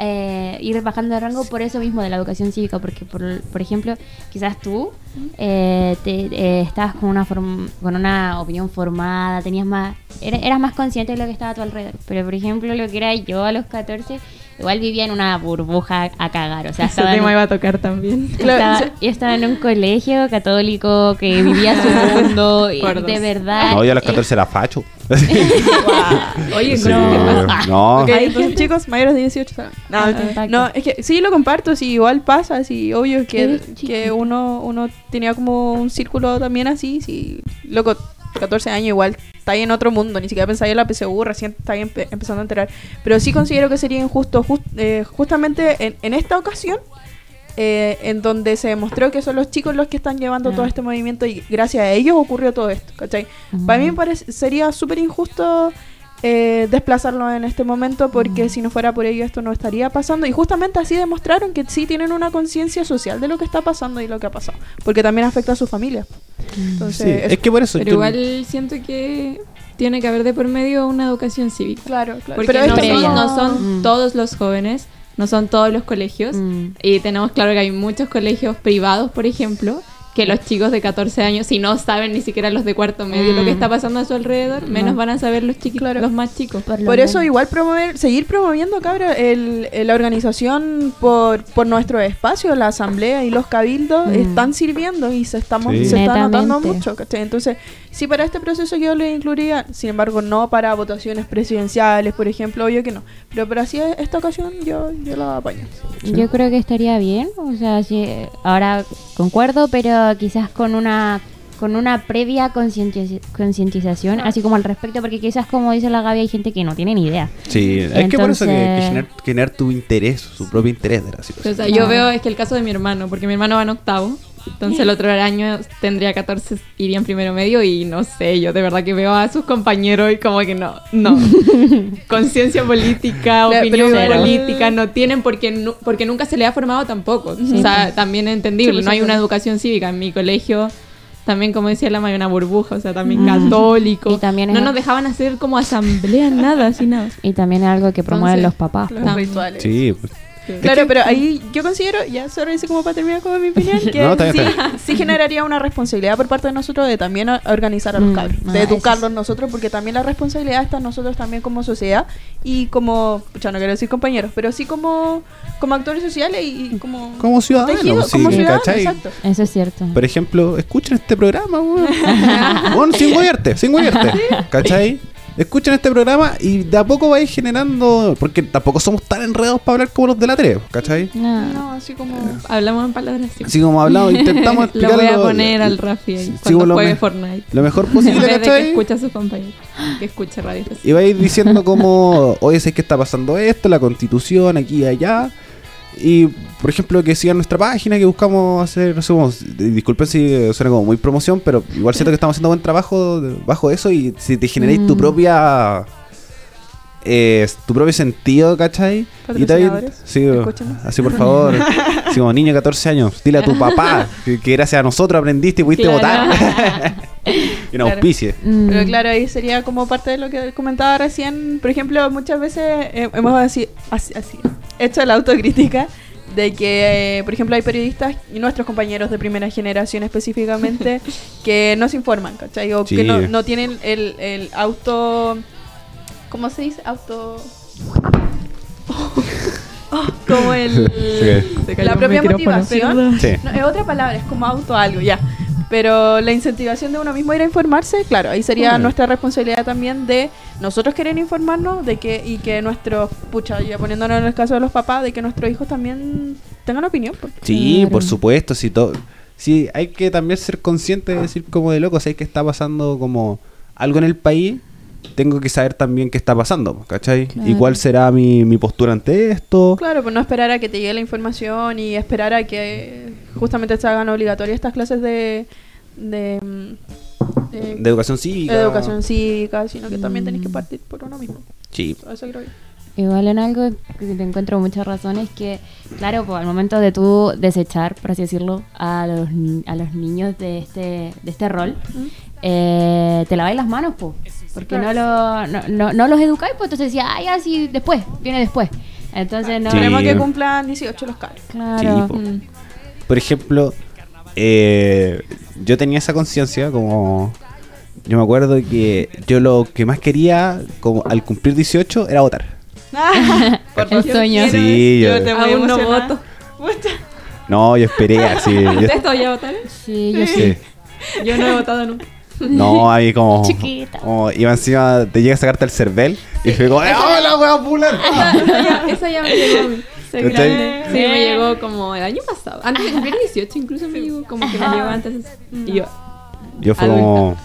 eh, ir bajando de rango por eso mismo de la educación cívica, porque por, por ejemplo, quizás tú eh, te, eh, estabas con una, form- con una opinión formada, tenías más, era- eras más consciente de lo que estaba a tu alrededor, pero por ejemplo lo que era yo a los 14, igual vivía en una burbuja a cagar, o sea, Ese estaba en- tema iba a tocar también. Claro, estaba- yo estaba en un colegio católico que vivía su mundo y de verdad. No, yo a los eh, 14 era facho. Oye, Sí, no, ¿qué pasa? no. Ok, Hay entonces, chicos mayores de 18 saben. no, Ah, no es que sí lo comparto sí igual pasa sí obvio que, que uno uno tenía como un círculo también así sí loco 14 años igual está ahí en otro mundo ni siquiera pensáis en la PSU recién está ahí empe- empezando a enterar. Pero sí considero que sería injusto jus- eh, justamente en, en esta ocasión eh, en donde se demostró que son los chicos los que están llevando todo este movimiento y gracias a ellos ocurrió todo esto, ¿cachai? Para mí me parece, sería súper injusto eh, desplazarlo en este momento porque si no fuera por ello esto no estaría pasando y justamente así demostraron que sí tienen una conciencia social de lo que está pasando y lo que ha pasado porque también afecta a su familia. Entonces, Sí, es- es que por eso. Pero yo- igual siento que tiene que haber de por medio una educación cívica. claro, claro. Porque Pero no, esto son, no- no son Mm. todos los jóvenes, no son todos los colegios. Mm. Y tenemos claro que hay muchos colegios privados, por ejemplo, que los chicos de 14 años, si no saben ni siquiera los de cuarto medio lo que Mm. está pasando a su alrededor, menos No. van a saber los chiquitos, Claro. los más chicos. Por, eso igual promover, seguir promoviendo, cabra, el, el- la organización por, por nuestro espacio, la asamblea y los cabildos Mm. están sirviendo y se estamos Sí. se está notando mucho, ¿cachai? Entonces, sí para este proceso yo lo incluiría, sin embargo, no para votaciones presidenciales, por ejemplo, obvio que no. Pero para así esta ocasión yo, yo la apaño. Yo creo que estaría bien, o sea, sí, ahora concuerdo, pero quizás con una con una previa concientiz- concientización, Ah. así como al respecto, porque quizás como dice la Gaby hay gente que no tiene ni idea. Sí, es que por eso que, que generar, generar tu interés, su propio interés de la situación. O sea, yo veo es que el caso de mi hermano, porque mi hermano va en octavo, entonces el otro año tendría 14, iría en primero medio y no sé, yo de verdad que veo a sus compañeros y como que no, no. Conciencia política, Claro, opinión pero política, no tienen porque, nu- porque nunca se le ha formado tampoco. O sea, también es entendible, Sí, no hay una educación cívica. En mi colegio también, como decía la hay una burbuja, o sea, también Mm. católico. Y también no es- nos dejaban hacer como asamblea, nada, así nada. Y también es algo que promueven Entonces, los papás. Los rituales. Sí, pues, Claro, pero ahí yo considero, ya solo dice como para terminar con mi opinión, que No, sí, sí generaría una responsabilidad por parte de nosotros de también a- organizar a los Mm, cabros, ah, de educarlos nosotros, porque también la responsabilidad está en nosotros también como sociedad y como, ya no quiero decir compañeros, pero sí como, como actores sociales y, y como... como ciudadanos, tejido, sí, como ciudadanos, ¿cachai? exacto. Eso es cierto. Por ejemplo, escuchen este programa, weón. Sin guayarte, sin. ¿Cachai? Escuchen este programa y de a poco vais generando. Porque tampoco somos tan enredados para hablar como los de la 3, ¿cachai? No. No, así como... Hablamos en palabras así. Así como hablamos, intentamos Lo explicarlo. voy a poner al Rafi ahí Sí, cuando lo, juegue Fortnite. lo mejor En posible, vez de que escuche a sus compañeros. Que escuche Radio. Y vais diciendo como, oye, sé que está pasando esto, la constitución, aquí y allá. Y, por ejemplo, que sigan nuestra página, que buscamos hacer, no sé cómo, disculpen si suena como muy promoción, pero igual siento que estamos haciendo buen trabajo bajo eso y si te generáis tu Mm. propia eh, tu propio sentido, ¿cachai? Y también, sí, escúchenos. así por favor, así como niño de 14 años, dile a tu papá que, que gracias a nosotros aprendiste y pudiste Claro. votar. y una Claro. auspicie. Mm. Pero claro, ahí sería como parte de lo que comentaba recién. Por ejemplo, muchas veces eh, hemos así, así, así, hecho la autocrítica de que, eh, por ejemplo, hay periodistas y nuestros compañeros de primera generación específicamente que no se informan, ¿cachai? O Sí. que no, no tienen el, el auto... ¿Cómo se dice? Auto... Oh, como el... Cayó la propia motivación. Sí. No, es otra palabra, es como auto algo, ya. Pero la incentivación de uno mismo a ir a informarse, claro, ahí sería nuestra responsabilidad también de nosotros querer informarnos de que y que nuestros, pucha, ya poniéndonos en el caso de los papás, de que nuestros hijos también tengan opinión. porque- Sí, Claro. por supuesto, sí, todo. Sí, hay que también ser consciente de decir como de loco, si hay que está pasando como algo en el país, tengo que saber también qué está pasando, ¿cachai? Y cuál será mi, mi postura ante esto. Claro, pues no esperar a que te llegue la información y esperar a que justamente se hagan obligatorias estas clases de, de, mm, de- De educación cívica. de educación cívica, sino que también tenés que partir por uno mismo. Sí. Eso creo yo. Igual en algo que te encuentro muchas razones que, claro, pues al momento de tú desechar, por así decirlo, a los, ni- a los niños de este, de este rol, eh, te laváis las manos, pues. Porque no, lo, no, no, no los educáis, pues entonces decía, ah, ya, sí, después, viene después. Entonces no. Sí. Queremos que cumplan 18 los cabros. Claro. Sí, po. Mm. Por ejemplo, eh, yo tenía esa conciencia como... Yo me acuerdo que yo lo que más quería como al cumplir 18 era votar. El sueño. Sí, yo- te voy Aún no voto. No, yo esperé así. yo- ¿Ustedes todavía votaron? Sí, yo sí. sí. Yo no he votado nunca. No, ahí como. Chiquita. Como iba encima, te llega a sacarte el cervel y fue como, ¡Oh, la wea popular! Esa ya, me llegó a mí. Sí, me llegó como el año pasado. Antes de cumplir 18 incluso me llegó. Como que me llegó antes. Y yo... Yo fue como.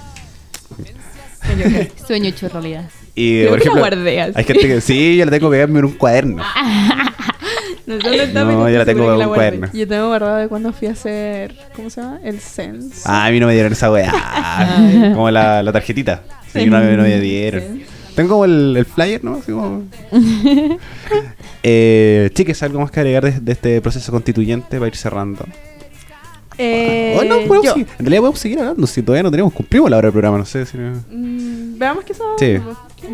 Sueño hecho realidad. Y Creo por que la ejemplo, guardé así. hay gente que sí, yo la tengo que pegarme en un cuaderno. No sé dónde está, No, pero yo la tengo en un guardé. cuaderno. Yo tengo guardado de cuando fui a hacer, ¿cómo se llama? El censo. Ah, a mí no me dieron esa weá. como la, la tarjetita. Sí, no, no me dieron. Tengo como el, el flyer, ¿no? Así como... eh, chiques, ¿algo más que agregar de, de este proceso constituyente para ir cerrando? Eh, Oh, no, podemos seguir- en realidad podemos seguir hablando si todavía no tenemos cumplimos la hora del programa, no sé si no- Mm, veamos qué son. Sí.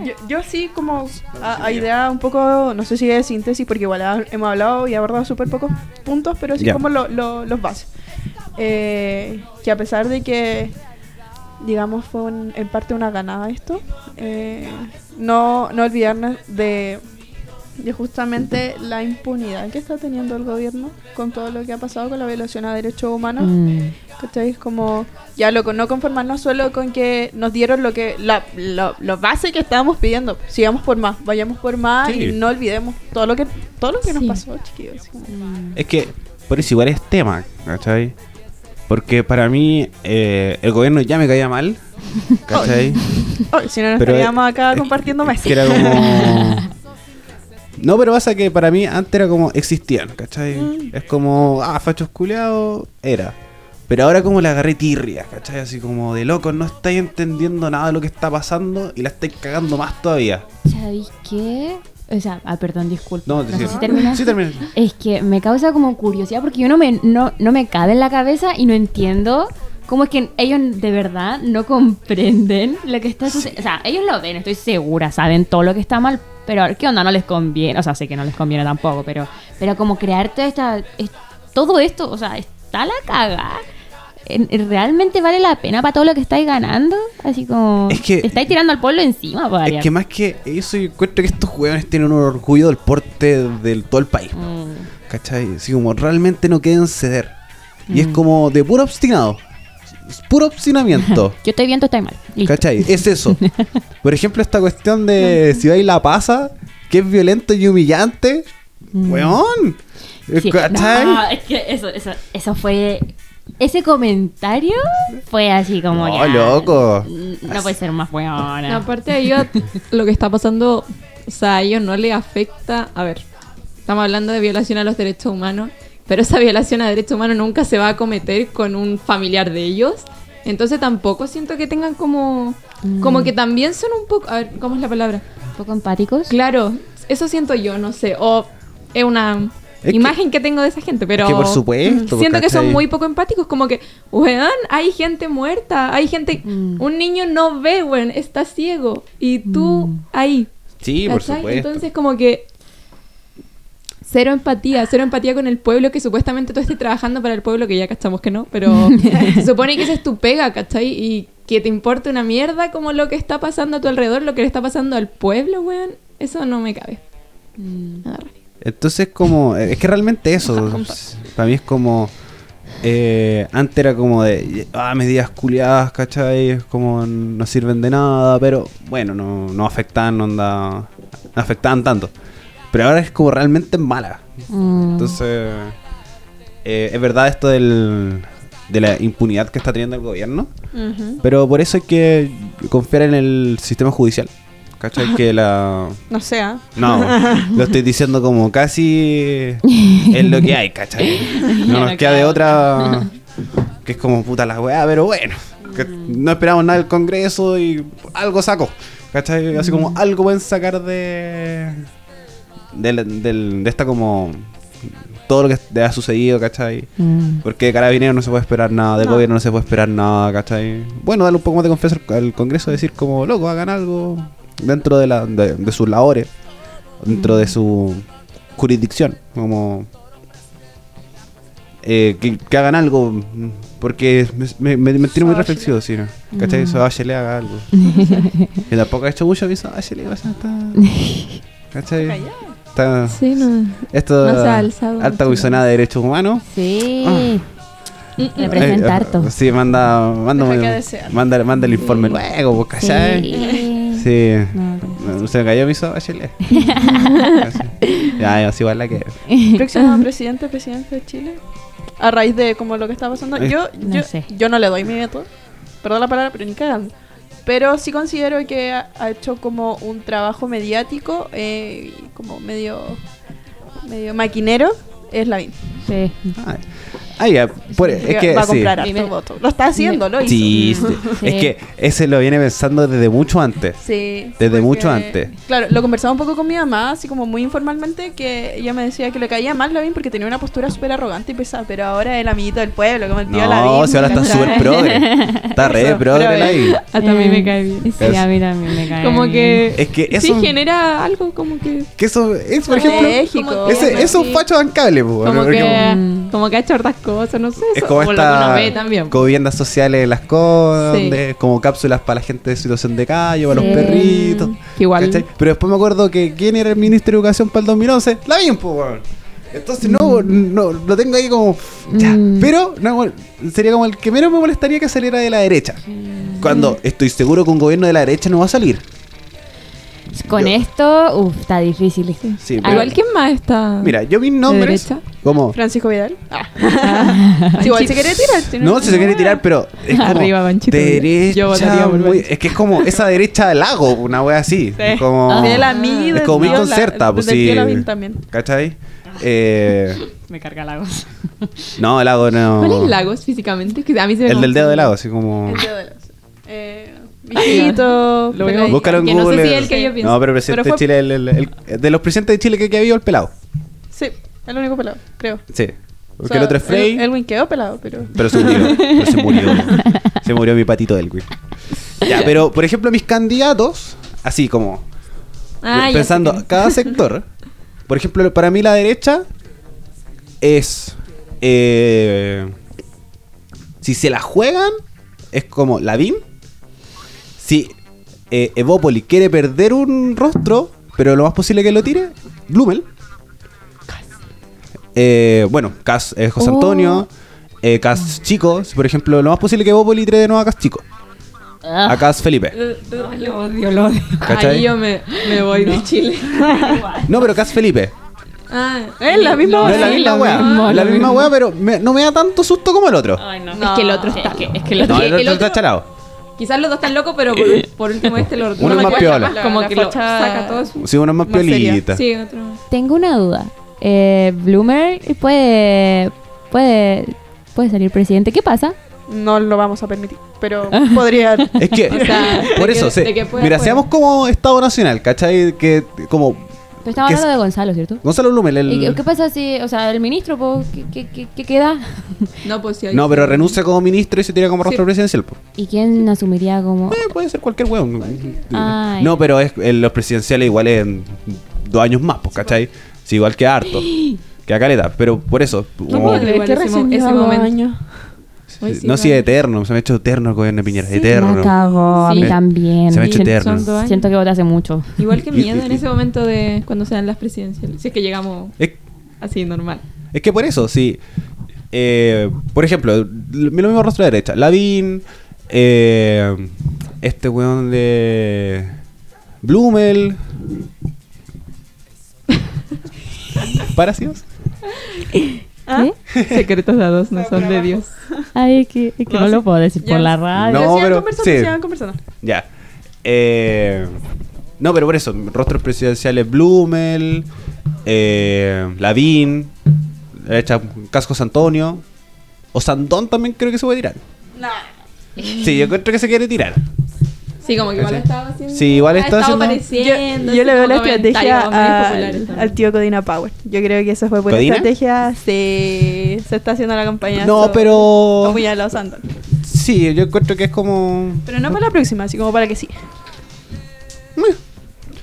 Yo, yo sí, como a, a idea un poco, no sé si es síntesis, porque igual ha- hemos hablado y abordado súper pocos puntos, pero sí como lo- lo- los bases. Eh, que a pesar de que, digamos, fue un- en parte una ganada esto, eh, no, no olvidarnos de, de justamente la impunidad que está teniendo el gobierno con todo lo que ha pasado con la violación a derechos humanos. Mm. ¿Cachai? Es como, ya loco, no conformarnos solo con que nos dieron lo que, la, lo, lo base que estábamos pidiendo. Sigamos por más, vayamos por más Sí. y no olvidemos todo lo que, todo lo que nos pasó, chiquillos. Es que por eso igual es tema, ¿cachai? Porque para mí eh, el gobierno ya me caía mal, ¿cachai? Si no, nos estaríamos acá compartiendo meses. que era como... No, pero pasa que para mí antes era como existían, ¿cachai? Mm. Es como, ah, fachos culeados, era. Pero ahora como la agarré tirria, ¿cachai? Así como de locos, no estáis entendiendo nada de lo que está pasando y la estáis cagando más todavía. ¿Sabéis qué? O sea, ah, perdón, disculpa. No, No, sí. sé si terminaste. Sí, terminé. Es que me causa como curiosidad porque yo no me, no, no me cabe en la cabeza y no entiendo cómo es que ellos de verdad no comprenden lo que está sucediendo. O sea, ellos lo ven, estoy segura, saben todo lo que está mal, pero ¿qué onda? No les conviene. O sea, sé que no les conviene tampoco, pero, pero como crear toda esta, es- todo esto, o sea, está la caga. ¿En- ¿Realmente vale la pena para todo lo que estáis ganando? Así como... Es que- estáis tirando al pueblo encima, para Es que más que eso, yo encuentro que estos hueones tienen un orgullo del porte del todo el país. Mm. ¿Cachai? Así como realmente no quieren ceder. Y es Mm. como de puro obstinado. Es puro obstinamiento. Yo estoy bien, tú estás mal. Listo. ¿Cachai? Es eso. Por ejemplo, esta cuestión de si vais la pasa, que es violento y humillante. Mm. Weón. Sí. ¿Cachai? No, es que eso, eso, eso fue. Ese comentario fue así como. No, ya, loco. No puede ser más buena. Aparte de ello, lo que está pasando, o sea, a ellos no les afecta. A ver, estamos hablando de violación a los derechos humanos, pero esa violación a derechos humanos nunca se va a cometer con un familiar de ellos. Entonces tampoco siento que tengan como. Como que también son un poco. A ver, ¿cómo es la palabra? Poco empáticos. Claro, eso siento yo, no sé. O es una Es que- imagen que, tengo de esa gente, pero. que por supuesto, Siento que son ¿cachai? muy poco empáticos. Como que, weón, hay gente muerta. Hay gente. Mm. Un niño no ve, weón, está ciego. Y tú Mm. ahí. Sí, por ¿cachai? supuesto. Entonces, como que. Cero empatía, cero empatía con el pueblo que supuestamente tú estés trabajando para el pueblo, que ya cachamos que no, pero se supone que esa es tu pega, ¿cachai? Y que te importe una mierda como lo que está pasando a tu alrededor, lo que le está pasando al pueblo, weón, eso no me cabe. Mm. Nada. Entonces, como. Es que realmente eso. para mí es como. eh, antes era como de. Ah, medidas culiadas, ¿cachai? Es como. No sirven de nada, pero bueno, no, no afectan, no anda. No afectaban tanto. Pero ahora es como realmente mala. Mm. Entonces. eh, es verdad esto del. De la impunidad que está teniendo el gobierno. Pero por eso hay que confiar en el sistema judicial. ¿Cachai? Que la. No sé, ¿ah? No, lo estoy diciendo como casi es lo que hay, ¿cachai? No nos queda de otra que es como puta la weá, pero bueno, que no esperamos nada del Congreso y algo sacó, ¿cachai? Así como algo pueden sacar de, del, del- de esta como todo lo que ha sucedido, ¿cachai? Mm. Porque de Carabineros no se puede esperar nada, de No. gobierno no se puede esperar nada, ¿cachai? Bueno, darle un poco más de confianza al- Congreso, decir como, loco, hagan algo dentro de, la, de, de sus labores, dentro de su jurisdicción, como... eh, que, que hagan algo, mm, porque me, me, me tiene muy reflexivo, sí, ¿no? ¿cachai? Eso Bachelet haga algo. que tampoco ha hecho mucho, aviso Bachelet, o sea, está... ¿Cachai? Está... Sí, no. Esto, No se ha alzado alta comisionada de derechos humanos. Sí. Ah. Representa Eh, harto. Sí, manda, manda, manda, manda el informe luego, pues, ¿cachai? Sí. Sí. No, No, Se me cayó mi sopa, Bachelet. ya, es igual la que. Próximo presidente, presidente de Chile. A raíz de como lo que está pasando. Yo, No yo, sé. yo no le doy mi veto. Perdón la palabra, pero ni cagando. Pero sí considero que ha, ha hecho como un trabajo mediático, eh, como medio, medio maquinero, es la Sí. Ay, ah, ya, por- es que. va a sí. comprar harto Primero- voto. Lo está haciendo, lo hizo. Sí, sí. Sí. es que ese lo viene pensando desde mucho antes. Sí. Desde porque- mucho antes. Claro, lo conversaba un poco con mi mamá, así como muy informalmente, que ella me decía que le caía mal Lavín porque tenía una postura súper arrogante y pesada, pero ahora es el amiguito del pueblo, como el tío No, Lavín. si ahora está ¿cachai? súper progre. Está re Eso, progre I. Hasta a mí me cae bien. Sí, a mí también me cae Como bien. que. Es que Sí, eso. genera algo como que. Que eso es, por ejemplo. Estratégico. como que- Ese, es un Sí. facho bancable, pues, Como porque que, Mm. como que ha hecho hartas cosas, no sé. Es como esta también. como viviendas sociales en las cosas, Sí. donde- como cápsulas para la gente de situación de calle, para Sí. los perritos. Que igual. ¿cachai? Pero después me acuerdo que quién era el ministro de Educación para el 2011, la pues, weón. Entonces no, no, lo tengo ahí como ya, Mm. pero no, sería como el que menos me molestaría que saliera de la derecha. Cuando estoy seguro que un gobierno de la derecha no va a salir. Con Yo- esto, uff, está difícil. Sí, pero- Igual, ¿quién más está? Mira, yo mis nombres derecha? Como Francisco Vidal. Ah. Si igual se quiere tirar. si No, si se quiere tirar, pero es como Arriba, Panchito. derecha. Yo votaría por muy- es que es como esa derecha del lago, una wea así. Sí. Como, De la mí, es como muy tío La- concerta, pues sí. También. ¿Cachai? Eh, Me carga la voz. no, el lago no. ¿Cuál es Lagos físicamente? Que a mí se me El del dedo del confunde. lago, así como. El tío de los. Eh, Mijito. Lo veo. peladito. Búscalo en que no sé Google. si es el que yo pienso. No, pero el presidente Pero fue- de Chile, el, el- el- de los presidentes de Chile que, que ha habido, el pelado. Sí, el único pelado, creo. Sí. Porque O sea, el otro es Frey. El, Elwin quedó pelado, pero. Pero se murió. pero se murió. Se murió mi patito Elwin. Ya, pero por ejemplo, mis candidatos, así como. Ah, pensando, cada sector. Por ejemplo, para mí la derecha es. eh, si se la juegan, es como Lavín. Si eh, Evópoli quiere perder un rostro, pero lo más posible que lo tire, Blumel. Eh, bueno, Cas eh, José Oh. Antonio. Eh, Cas Chico, si, por ejemplo, lo más posible que Evópoli tire de nuevo a Cas Chico. A Cas Felipe. Lo odio, lo odio. ¿Cachai? Ahí yo me, me voy de Chile. No, pero Cas Felipe. Ah, Es la misma No es la weá. Es la misma weá, pero me- no me da tanto susto como el otro. no. Es que el otro está. Es que, es que el no, otro- el otro el otro- está chalado. Quizás los dos están locos, pero por, por último este lo Uno es más piola. Como La que lo facha- saca todo su... Sí, uno es más, Más piolita. Sí, otro. Tengo una duda. Eh, Bloomer puede, puede, puede salir presidente. ¿Qué pasa? no lo vamos a permitir. Pero podría. Es que, O sea, por eso, que- se- de que pueda, mira, pueda. seamos como Estado Nacional, ¿cachai? Que como ¿Qué hablando es- de Gonzalo, ¿cierto? Gonzalo Blumel, el... ¿Y qué, pasa si, o sea, el ministro, po, ¿qué, qué, qué- qué queda? No, pues sí. ahí No, sí. pero renuncia como ministro y se tira como Sí. rostro presidencial. po. ¿Y quién asumiría como...? Eh, puede ser cualquier weón. Ah, no, pero es, en los presidenciales igual en dos años más, pues, ¿cachai? Sí, igual que harto. Que a caleta. Pero por eso. Como- puedo igual que ese recién mo- ese momento. años. Sí, no, vale. eterno. Se me ha hecho eterno el gobierno de Piñera. La eterno. cagó, a mí Sí. también. Se me ha hecho eterno. son dos años. Siento que voté hace mucho. Igual que miedo en ese momento de cuando se dan las presidenciales. Si es que llegamos Es, así normal. es que por eso, sí. Eh, por ejemplo, l- lo mismo rostro de derecha. Lavín, eh, este weón de Blumel. ¿Parásitos? ¿Qué? Secretos de a dos no son de Dios. Ay, es que, es que no, lo puedo decir Ya. por la radio. No, sigan pero- conversando, sí. sigan conversando. Ya. Eh, no, pero por eso, rostros presidenciales Blumel, eh, Lavín, Cascos Antonio, o Sandón también creo que se puede tirar. Sí, yo creo que se quiere tirar. Sí, como que igual estaba haciendo. Sí, igual está haciendo-. Yo, yo le veo la estrategia al, tío Codina Power. Yo creo que esa fue buena ¿Codina? estrategia. Se, se está haciendo la campaña. No, so- pero- apuñalado Sandón. Sí, yo encuentro que es como... Pero no para la próxima, así como para que sí.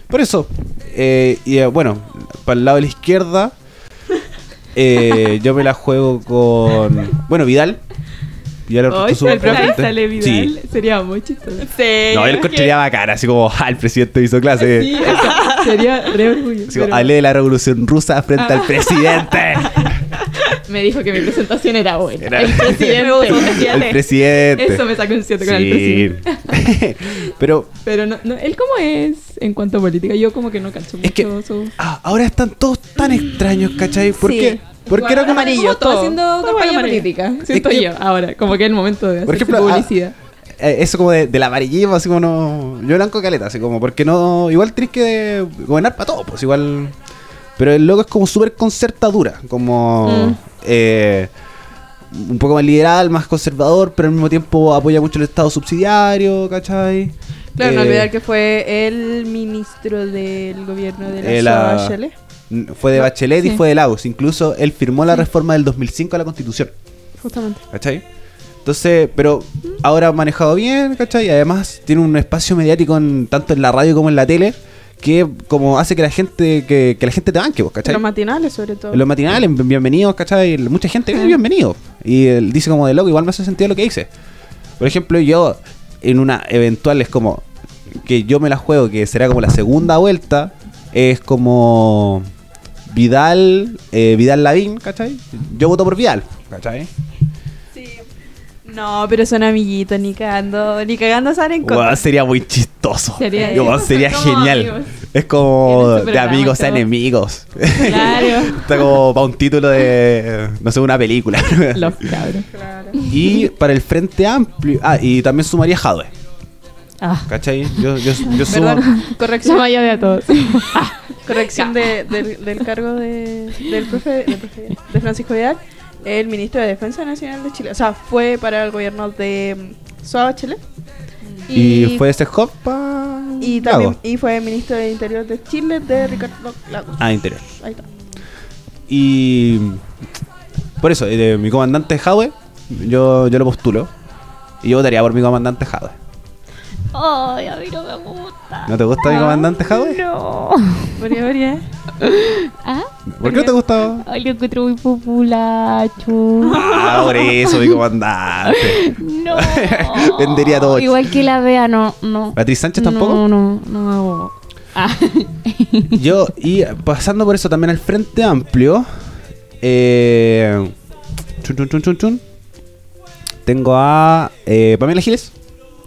Por eso. Eh, y eh, bueno, para el lado de la izquierda, eh, yo me la juego con... Bueno, Vidal. Vidal Ay, Ortega el profe sale Vidal. Sí. Sería muy chistoso. Sí. No, él encontraría bacana, así como, ah, el presidente hizo clase. Sí, eso sería re orgullo. Así como, pero hablé de la revolución rusa frente Ah. al presidente. Me dijo que mi presentación era buena. Era- El presidente. el presidente. Eso me sacó un 7 con el Sí. presidente. Pero Pero no, no, él cómo es en cuanto a política, yo como que no cacho Es que- mucho su... ah, ahora están todos tan extraños, ¿cachai? ¿Por Sí. Porque era como... amarillo, todo haciendo campaña política, siento que- yo, ahora, como que es el momento de hacer Por ejemplo, ah, publicidad. eh, eso como de, del amarillismo, así como no... Yo blanco caleta, así como, porque no... Igual tenés que gobernar para todo, pues igual... Pero el loco es como súper concertadura, como... Mm. eh, un poco más liberal, más conservador, pero al mismo tiempo apoya mucho el Estado subsidiario, ¿cachai? Claro, no Eh, olvidar que fue el ministro del gobierno de la Eh, la-. Fue de Bachelet y fue de Lagos. Incluso él firmó la reforma del 2005 a la Constitución. Justamente. ¿Cachai? Entonces, pero ahora ha manejado bien, ¿cachai? Y además tiene un espacio mediático en- tanto en la radio como en la tele que como hace que la gente que, que la gente te banque, ¿cachai? Los matinales, sobre todo. Los matinales, en bienvenidos, ¿cachai? Mucha gente bienvenido. Y él dice como de loco, igual me hace sentido lo que dice. Por ejemplo, yo en una eventual es como que yo me la juego, que será como la segunda vuelta, es como Vidal, eh, Vidal Lavín, ¿cachai? Yo voto por Vidal, ¿cachai? No, pero son amiguitos, ni cagando, ni cagando salen con. Weón, sería muy chistoso. Sería- genial. amigos. Es como de amigos a enemigos. Claro. Está como para un título de, no sé, una película. Los cabros. Y para el Frente Amplio. Ah, y también sumaría Jadwe. Ah, ¿Cachai? Yo, yo, yo sumo. Corrección, mayoría de a todos. corrección de- del, del cargo de, del profe, del profe- de Francisco Vidal, el ministro de Defensa Nacional de Chile. O sea, fue para el gobierno de mm, Suárez Bachelet. Y, fue ese hop pa. y también y fue ministro de Interior de Chile de Ricardo Lagos. Ah, interior. Ahí está. Y. Por eso, eh, mi comandante Jadwe, yo, yo lo postulo. Y yo votaría por mi comandante Jadwe. Ay, a mí no me gusta. ¿No te gusta mi comandante Jadwe? No. Boria, boria. ¿Ah? ¿Por qué no te gusta? Ay, lo encuentro muy populacho. Ah, por eso, mi comandante. No. Vendería todo. Igual que la vea, no, no. ¿Beatriz Sánchez tampoco? No, no, no hago. Ah. Yo, y pasando por eso también al Frente Amplio, eh, chun, chun, chun, chun, chun, tengo a eh, Pamela Giles.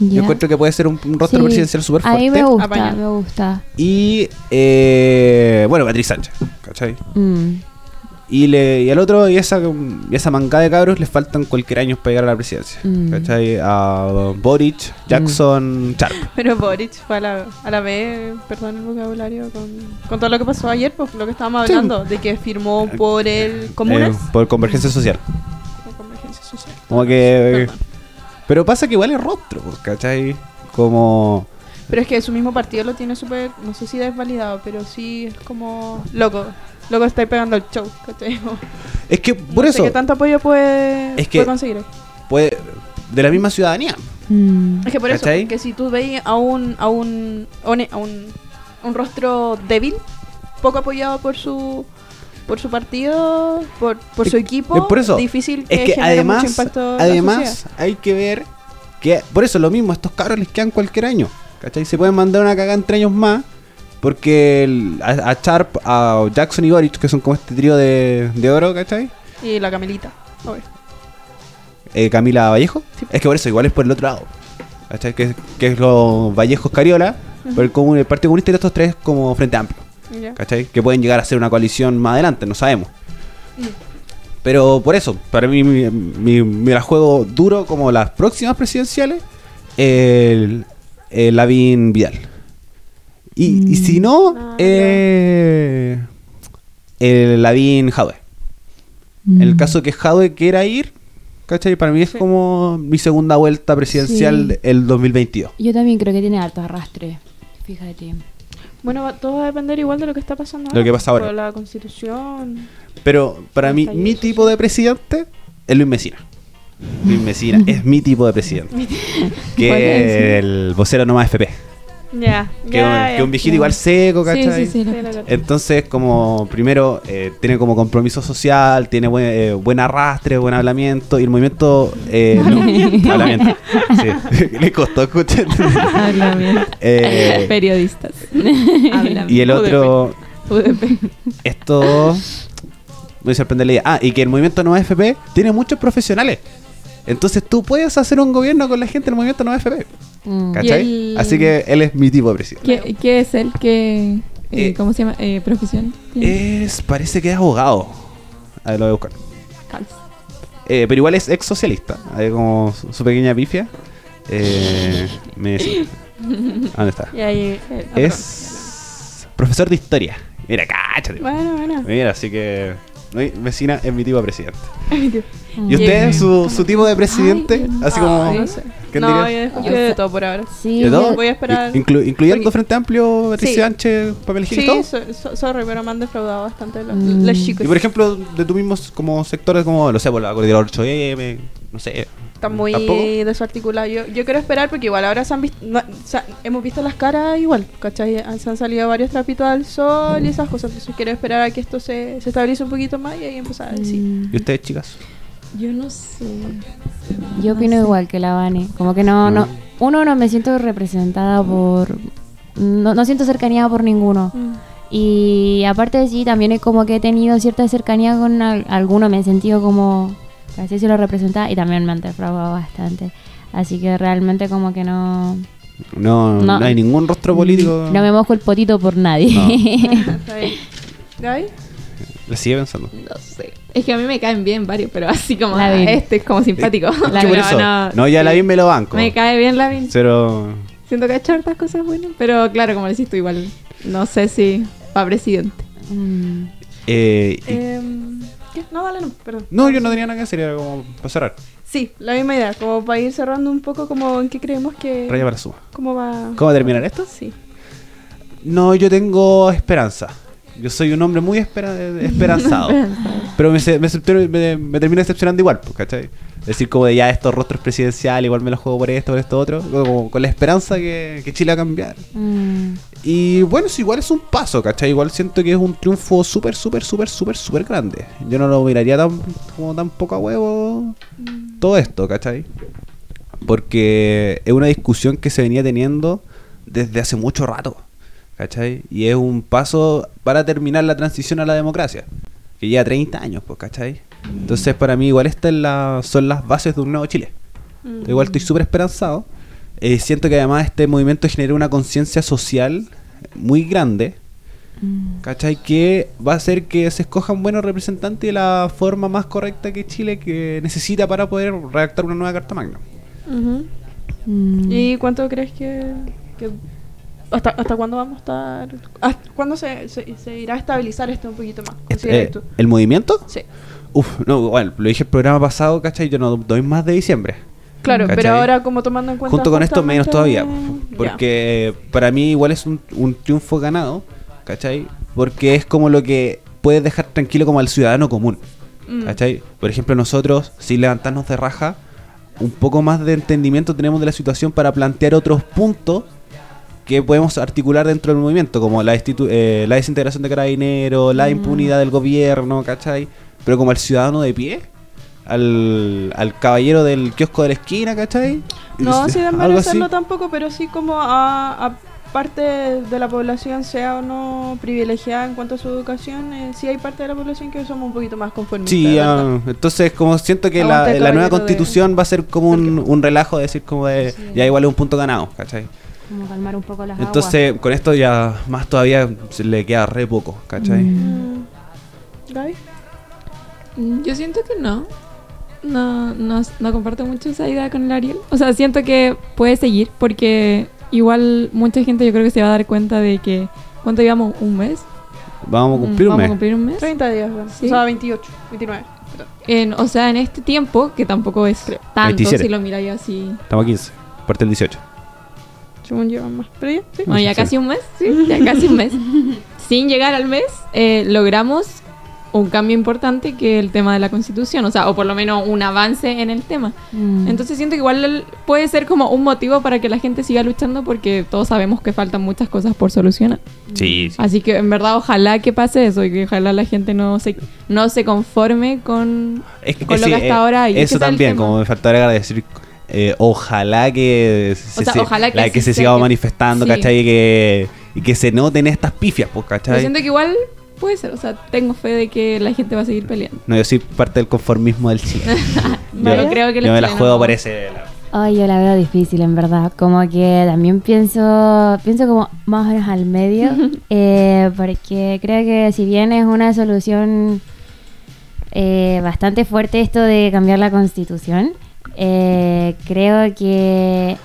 Yo encuentro que puede ser un, un rostro Sí. presidencial súper A fuerte. mí me gusta, Apaña. me gusta. Y, eh, bueno, Beatriz Sánchez, ¿cachai? Mm. Y, le, y al otro, y esa, y esa mangada de cabros, les faltan cualquier año para llegar a la presidencia. Mm. ¿Cachai? A Boric, Jackson, Sharp. Pero Boric fue a la, a la vez, perdón el vocabulario, con, con todo lo que pasó ayer, pues lo que estábamos Sí. hablando, de que firmó por el Comunes. Eh, por Convergencia Social. Por Convergencia Social. Como que... Perdón. Pero pasa que igual es rostro, pues, ¿cachai? Como... Pero es que su mismo partido lo tiene súper, no sé si desvalidado, pero sí es como loco. Loco, estáis pegando el show, ¿cachai? Es que por No eso... sé qué tanto apoyo puede, Es que- puede conseguir. puede- de la misma ciudadanía. Mm. Es que por eso, ¿Cachai? que si tú veis a un, a un, a un, a un, un rostro débil, poco apoyado por su por su partido, por, por su equipo, es por eso. difícil que, Es que genere mucho además, impacto además hay que ver que por eso lo mismo, estos cabros les quedan cualquier año. ¿Cachai? Se pueden mandar una cagada entre años más. Porque el- a, a Sharp, a Jackson y Boric, que son como este trío de, de oro, ¿cachai? Y la Camelita. obvio. Eh, Camila Vallejo. Sí. Es que por eso, igual es por el otro lado. ¿Cachai? Que, que es los Vallejos Cariola. Pero el, comun- el Partido Comunista y estos tres como Frente Amplio. Que pueden llegar a ser una coalición más adelante, no sabemos. Pero por eso, para mí mi- mi- me la juego duro como las próximas presidenciales, el, el Lavín Vidal. Y, y si no, Ah, eh, el Lavín Jadwe. En el caso que Jadwe quiera ir, ¿cachai? Para mí es Sí. como mi segunda vuelta presidencial Sí. el 2022. Yo también creo que tiene harto arrastre. Fíjate. Bueno, va- todo va a depender igual de lo que está pasando Lo que pasa ahora. Por la constitución. Pero para mí, mi tipo de presidente es Luis Mesina. Luis Mesina es mi tipo de presidente. ¿Cuál que es? el vocero nomás FP. Ya, Que, un, que un viejito igual seco, ¿cachai? sí, sí. Sí. Entonces, como primero, eh, tiene como compromiso social, tiene buen, eh, buen arrastre, buen hablamiento, y el movimiento... Eh, no, hablamiento. Sí, le costó escuchar. Hablamiento. Eh, Periodistas. Hablamiento. y el otro, UDP. esto me sorprende la idea. Ah, y que el movimiento no AFP tiene muchos profesionales. Entonces tú puedes hacer un gobierno con la gente del movimiento no AFP. Mm. ¿Cachai? El- Así que él es mi tipo de presidente. ¿Qué, qué es él? ¿Qué, eh, Eh, ¿Cómo se llama? Eh, ¿Profesión? tiene? Es, parece que es abogado. A ver, lo voy a buscar. Calz. Eh, pero igual es ex socialista. Hay como su, su pequeña pifia. Eh, me ¿Dónde está? Y ahí, eh, Es profesor de historia. Mira, cáchate. Bueno, bueno. Mira, así que. Vecina es mi tipo de presidente. Mm. ¿Y usted, su, su tipo de presidente? Ay, así Ay, como. no sé. ¿Quién No, diría? yo de todo por ahora. Sí, ¿De todo? Voy a esperar. Inclu- incluyendo Porque- Frente Amplio, Patricia Sí. Sánchez, papel Sí, todo. so- so- sorry, pero me han defraudado bastante los, Mm. los chicos. Y por ejemplo, de tú mismos como sectores como, no sé, por la Cordillera 8M, no sé. Están muy ¿Tampoco? desarticulados. Yo, yo quiero esperar porque igual ahora se han visto, no, o sea, hemos visto las caras igual, ¿cachai? Se han salido varios trapitos al sol y esas cosas. Entonces quiero esperar a que esto se, se estabilice un poquito más y ahí empezar a decir. Mm. ¿Y ustedes, chicas? Yo no sé. Yo opino igual que la Vane. Como que no, no. Uno, no me siento representada por. No, no siento cercanía por ninguno. Mm. Y aparte de sí, también es como que he tenido cierta cercanía con al- alguno. Me he sentido como. Así se lo representaba y también me han defraudado bastante. Así que realmente como que no. No, no, No. hay ningún rostro político. No me mojo el potito por nadie. Está bien. ¿Gaby? Le sigue pensando. No sé. Es que a mí me caen bien varios, pero así como La ah, este es como simpático. La Que por vi. eso, no, no, ya sí. la vi me lo banco. Me cae bien la Vin. Pero. Siento que ha hecho hartas cosas buenas. Pero claro, como decís tú, igual no sé si para presidente. Mm. Eh, y- ¿Qué? No, dale, no, perdón. no, yo no tenía nada que hacer, era como para cerrar. Sí, la misma idea, como para ir cerrando un poco como en qué creemos que... Raya para suma. ¿Cómo va? ¿Cómo va a terminar esto? Sí. No, yo tengo esperanza. Yo soy un hombre muy espera- esperanzado. Pero me, me, decepciono- me, me termina decepcionando igual, pues, ¿cachai? Es decir, como de ya estos rostros presidenciales, igual me los juego por esto, por esto, otro. Como con la esperanza que, que Chile va a cambiar. Mm. Y bueno, eso igual es un paso, ¿cachai? Igual siento que es un triunfo súper, súper, súper, súper, súper grande. Yo no lo miraría tan, como tan poco a huevo todo esto, ¿cachai? Porque es una discusión que se venía teniendo desde hace mucho rato, ¿cachai? Y es un paso para terminar la transición a la democracia, que lleva 30 años, pues, ¿cachai? Entonces para mí igual estas la- son las bases de un nuevo Chile. Mm. Igual estoy súper esperanzado. Eh, siento que además este movimiento genera una conciencia social muy grande, ¿cachai? Que va a hacer que se escojan buenos representantes de la forma más correcta que Chile que necesita para poder redactar una nueva Carta Magna. Mm. ¿Y cuánto crees que... que- hasta, ¿Hasta cuándo vamos a estar...? ¿Hasta cuándo se, se, se irá a estabilizar esto un poquito más? ¿Consideras Eh? ¿El movimiento? Sí. Uf, no, bueno, lo dije el programa pasado, ¿cachai? Yo no doy más de diciembre. Claro, ¿Cachai? pero ahora como tomando en cuenta... Junto con esto menos todavía. Porque para mí igual es un, un triunfo ganado, ¿cachai? Porque es como lo que puede dejar tranquilo como al ciudadano común, Mm. ¿cachai? Por ejemplo, nosotros, sin levantarnos de raja, un poco más de entendimiento tenemos de la situación para plantear otros puntos que podemos articular dentro del movimiento, como la, eh, la desintegración de carabineros, la impunidad del gobierno, ¿cachai? Pero como al ciudadano de pie, al, al caballero del kiosco de la esquina, ¿cachai? No, sin desmerecerlo tampoco, pero sí como a, a parte de la población, sea o no privilegiada en cuanto a su educación, eh, sí hay parte de la población que somos un poquito más conformistas. Sí, ah, entonces como siento que la, la nueva de- constitución va a ser como un, un relajo de decir como de, ya igual es un punto ganado, ¿cachai? Como calmar un poco las Entonces con esto ya más todavía se le queda re poco, ¿cachai? Mm. Gaby. Mm, Yo siento que no. No, no. no comparto mucho esa idea con el Ariel. O sea, siento que puede seguir porque igual mucha gente yo creo que se va a dar cuenta de que... ¿Cuánto llevamos? ¿Un mes? Vamos a cumplir un ¿Vamos mes. a cumplir un mes? 30 días. Sí. o sea, 28, 29. perdón. En- o sea, en este tiempo, que tampoco es tanto 27. si lo miráis así. Estamos a 15, parte el 18. Según llevan más. Pero ya, sí. Bueno, ya casi un mes, sí, ya casi un mes. Sin llegar al mes, eh, logramos un cambio importante que el tema de la constitución, o sea, o por lo menos un avance en el tema. Mm. Entonces siento que igual puede ser como un motivo para que la gente siga luchando porque todos sabemos que faltan muchas cosas por solucionar. Sí, sí. Así que en verdad ojalá que pase eso y que ojalá la gente no se, no se conforme con... Es que, con lo sí, que hasta eh, ahora hay. Eso es el también, como me faltaba decir, eh, ojalá que, se, O sea, se- ojalá que la- así que se siga que- manifestando, sí. ¿cachai? Y que, y que se noten estas pifias, pues, ¿cachai? siento que igual puede ser, o sea, tengo fe de que la gente va a seguir peleando. No, yo soy parte del conformismo del Chile. Yo creo que yo los me la juego no. por ese lado. Ay, yo la veo difícil, en verdad. Como que también pienso, pienso como más o menos al medio, eh, porque creo que si bien es una solución eh, bastante fuerte esto de cambiar la constitución, eh, creo que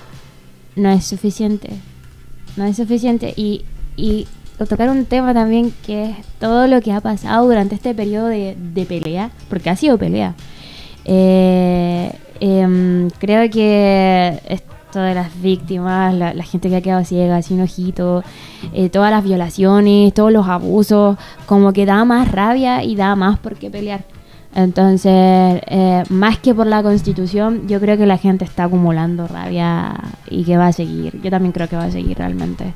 no es suficiente. No es suficiente. Y, y tocar un tema también que es todo lo que ha pasado durante este periodo de, de pelea, porque ha sido pelea. Eh, em, creo que esto de las víctimas, la, gente que ha quedado ciega, sin ojito, eh, todas las violaciones, todos los abusos, como que da más rabia y da más por qué pelear. Entonces, eh, más que por la constitución, yo creo que la gente está acumulando rabia y que va a seguir. Yo también creo que va a seguir realmente.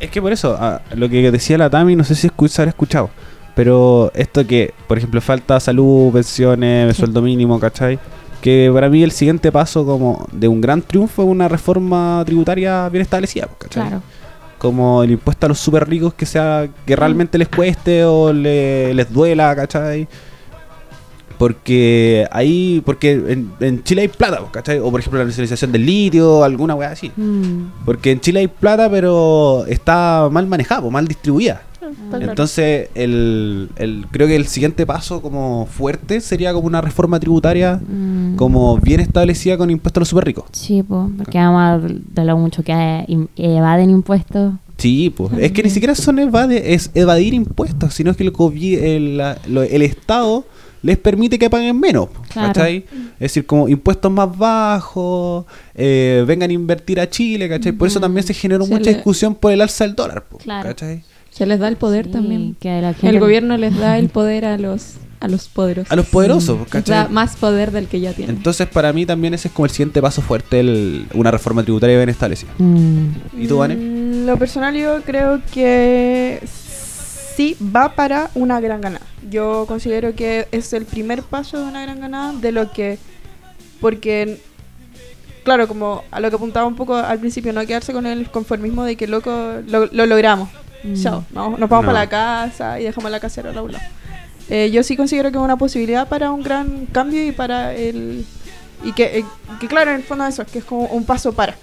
Es que por eso, ah, lo que decía la Tami, no sé si escu- se habrá escuchado, pero esto que, por ejemplo, falta salud, pensiones, sueldo mínimo, ¿cachai? Que para mí el siguiente paso como de un gran triunfo es una reforma tributaria bien establecida, ¿cachai? Claro. Como el impuesto a los super ricos que sea que realmente les cueste o le- les duela, ¿cachai? Porque ahí, porque en, en Chile hay plata, ¿cachai? O por ejemplo la nacionalización del litio, alguna weá así. Mm. Porque en Chile hay plata, pero está mal manejada, po, mal distribuida. Está claro. Entonces, el, el- creo que el siguiente paso como fuerte sería como una reforma tributaria Mm. como bien establecida con impuestos a los super ricos. Sí, pues, porque además de lo mucho que evaden impuestos. Sí, pues. Es que ni siquiera son evade, es evadir impuestos, sino que el, el, la- lo- el Estado les permite que paguen menos. Claro. ¿Cachai? Es decir, como impuestos más bajos, eh, vengan a invertir a Chile, ¿cachai? Por eso también se generó Se mucha le- discusión por el alza del dólar, Claro. ¿cachai? Se les da el poder Sí, también. que la gente- El gobierno les da el poder a los a los poderosos. A los poderosos, da más poder del que ya tienen. Entonces, para mí también ese es como el siguiente paso fuerte, el- una reforma tributaria bien establecida. Mm. ¿Y tú, Vane? Mm, Lo personal yo creo que sí va para una gran ganada. Yo considero que es el primer paso de una gran ganada de lo que... Porque, claro, como a lo que apuntaba un poco al principio, no quedarse con el conformismo de que loco lo, lo logramos. Mm. Chao, vamos- nos vamos No. para la casa y dejamos la casera al lado. Eh, yo sí considero que es una posibilidad para un gran cambio y para el... Y que, eh, que claro, en el fondo eso, que es como un paso para.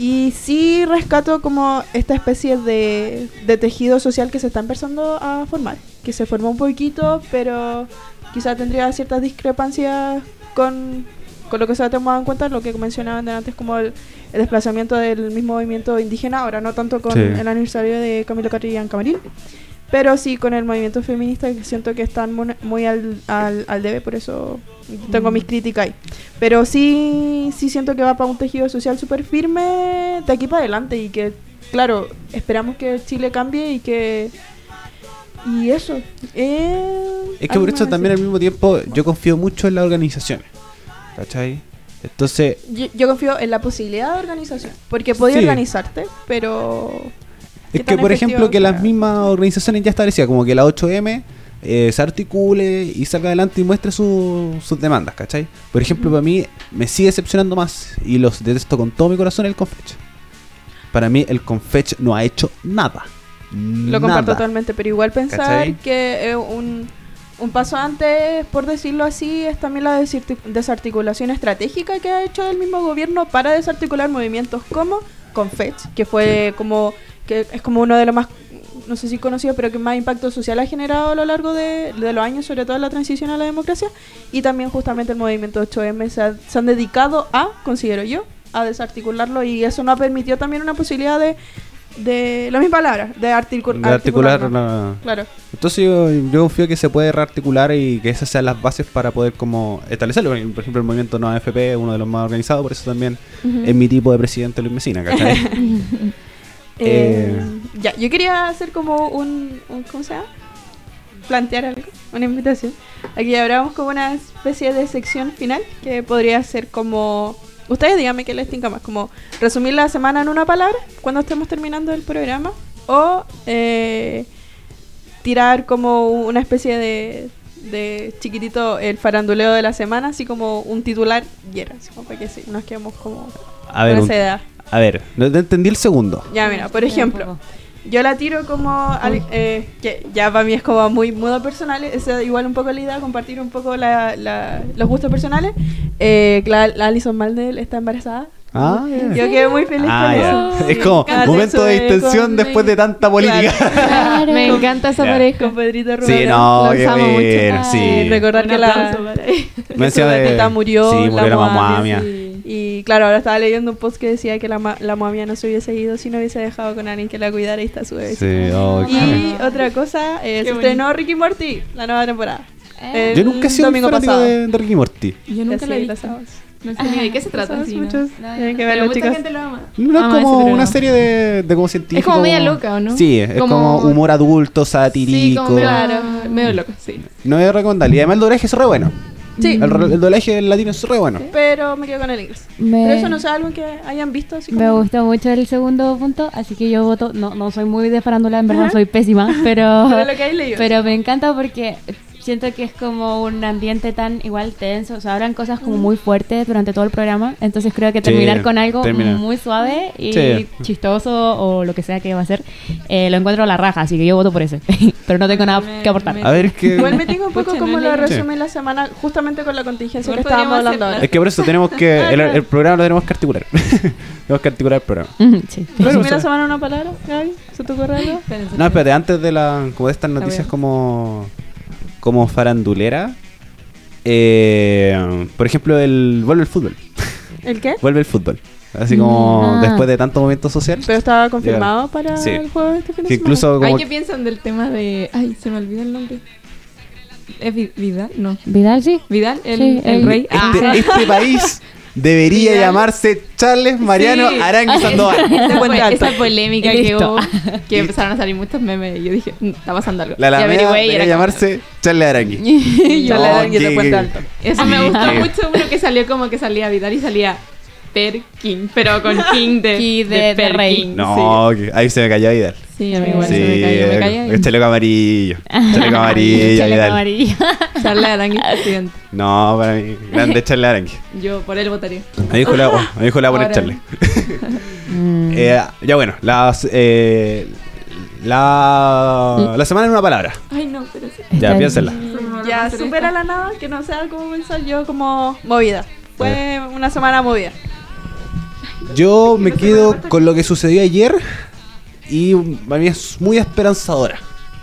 Y sí rescato como esta especie de, de tejido social que se está empezando a formar, que se formó un poquito, pero quizá tendría ciertas discrepancias con, con lo que se ha tomado en cuenta, lo que mencionaban de antes como el, el desplazamiento del mismo movimiento indígena, ahora no tanto con Sí. el aniversario de Camilo Catrillan Camarín, Pero sí, con el movimiento feminista que siento que están muy, al, al, al debe, por eso tengo mis críticas ahí. Pero sí, sí siento que va para un tejido social súper firme de aquí para adelante y que, claro, esperamos que Chile cambie y que... Y eso. eh, Es que ¿algo por eso también al mismo tiempo yo confío mucho en las organizaciones. ¿Cachai? Entonces, Yo, yo confío en la posibilidad de organización. Porque podía Sí. organizarte, pero... ¿Qué es que por ejemplo que las mismas organizaciones ya establecidas, como que la 8M eh, se articule y salga adelante y muestre su- sus demandas, ¿cachai? Por ejemplo, para mí me sigue decepcionando más y los detesto con todo mi corazón el Confech. Para mí el Confech no ha hecho nada. Lo comparto totalmente, pero igual pensar ¿Cachai? que eh, un, un paso antes, por decirlo así, es también la desarti- desarticulación estratégica que ha hecho el mismo gobierno para desarticular movimientos como Confech, que fue como que es como uno de los más no sé si conocido, pero que más impacto social ha generado a lo largo de, de los años, sobre todo en la transición a la democracia, y también justamente el movimiento 8M se, ha- se han dedicado a, considero yo, a desarticularlo y eso nos ha permitido también una posibilidad de, de la misma palabra, de, articu- De articular la- Claro. Entonces yo, yo confío que se puede rearticular y que esas sean las bases para poder como establecerlo. Por ejemplo, el movimiento No AFP es uno de los más organizados, por eso también es mi tipo de presidente Luis Mesina, ¿cachai? Eh, Eh. ya, yo quería hacer como un, un- ¿cómo se llama? Plantear algo, una invitación. Aquí hablamos como una especie de sección final que podría ser como... Ustedes díganme qué les tinca más, como resumir la semana en una palabra cuando estemos terminando el programa o eh, tirar como una especie de, de chiquitito el faranduleo de la semana, así como un titular y era, así como para que sí, nos quedemos como A ver, con un- esa edad. A ver, no entendí el segundo. Ya, mira, por ejemplo, yo la tiro como. al- eh, que ya para mí es como muy modo personal. Es igual un poco la idea, compartir un poco la, la- los gustos personales. Eh, la, la Alison Maldel está embarazada. Ah. Yo quedé muy feliz Ah, con eso. Es como momento de eso, distensión después de tanta política. Claro. Me encanta esa Ya. pareja. Con Pedrito Rubén. Sí, no, Los qué amo mucho. sí. recordar que la, que gatita murió. sí, murió la mamá mía. sí. Y claro, ahora estaba leyendo un post que decía que la, la mamá mía no se hubiese ido si no hubiese dejado con alguien que la cuidara y está su bebé. Sí, oh, Y otra cosa, eh, se estrenó Ricky Morty, la nueva temporada. Eh, Yo nunca he sido un domingo fanático pasado. de, de Ricky Morty. Yo nunca la vi. los sábados. No sé ni de qué se trata. Sí, muchos. No, Tienen que Pero verlo, mucha chicas. gente lo ama. No es como una serie de, de como científico. Es como media loca, ¿o no? Sí, es como, Como- humor adulto, Sí, satírico. como medio, Claro. medio loco, sí. No es recomendable. Y además el doblaje es re bueno. Sí, El, el doblaje en latino es re bueno. pero me quedo con el inglés. Me- Pero eso no es algo que hayan visto así Me como- gustó mucho el segundo punto, así que yo voto. No, no soy muy de farándula, en verdad Ajá. soy pésima, pero. Pero lo que hay leído. Pero me encanta porque siento que es como un ambiente tan igual tenso. O sea, hablan cosas como muy fuertes durante todo el programa. Entonces creo que Sí, terminar con algo termina. muy suave y Sí. chistoso o lo que sea que va a ser, eh, lo encuentro a la raja. Así que yo voto por ese. pero no tengo nada Me- que aportar. me- A ver, es que. Igual me tengo un poco como lo leí. resume la semana, justamente con la contingencia que estábamos hablando ahora. Es que por eso tenemos que. El, el programa lo tenemos que articular. tenemos que articular el programa. Sí. ¿Resumir la semana en una palabra, Gaby? ¿Se te ocurre algo? No, espérate, antes de la. Como de estas noticias como. Como farandulera. Eh, por ejemplo, el. Vuelve el fútbol. ¿El qué? Vuelve el fútbol. Así como Ah. después de tanto movimiento social. Pero estaba confirmado para Sí. el juego de este fin de semana. incluso Ay, como. ¿qué piensan del tema de. Ay, se me olvidó el nombre. ¿Es Vi- Vidal? No. Vidal, sí. ¿Vidal? ¿El, Sí, el el- rey? Ah, Este, este país debería llamarse Charles Mariano Sí. Arangui Sandoval. Esa, fue- Alto. esa polémica que hubo, que empezaron a salir muchos memes y yo dije, "Mm, está pasando algo. La Alameda debería como- llamarse Charles Arangui. No, dan y de Puente Alto. Eso me gustó mucho uno que salió como que salía Vidal y salía Per King, pero con King de, King de- rey. No, ahí se me cayó Vidal. Sí, a mí igual Sí, se me cayó, me el- chaleco amarillo. Chaleco amarillo, Chaleco amarillo. Charles Arangui presidente. No, para mí, grande Charles Arangui. Yo por él votaría. A mi hijo le, a mi hijo le va a poner. Mm. Eh, ya bueno, las, eh, la, la semana en una palabra. Ay, no, pero sí. Ya, Está piénsela. Ya, supera la nada, que no sea como pensar yo como movida. Fue una semana movida. Yo me quedo con lo que sucedió ayer y para mí es muy esperanzadora.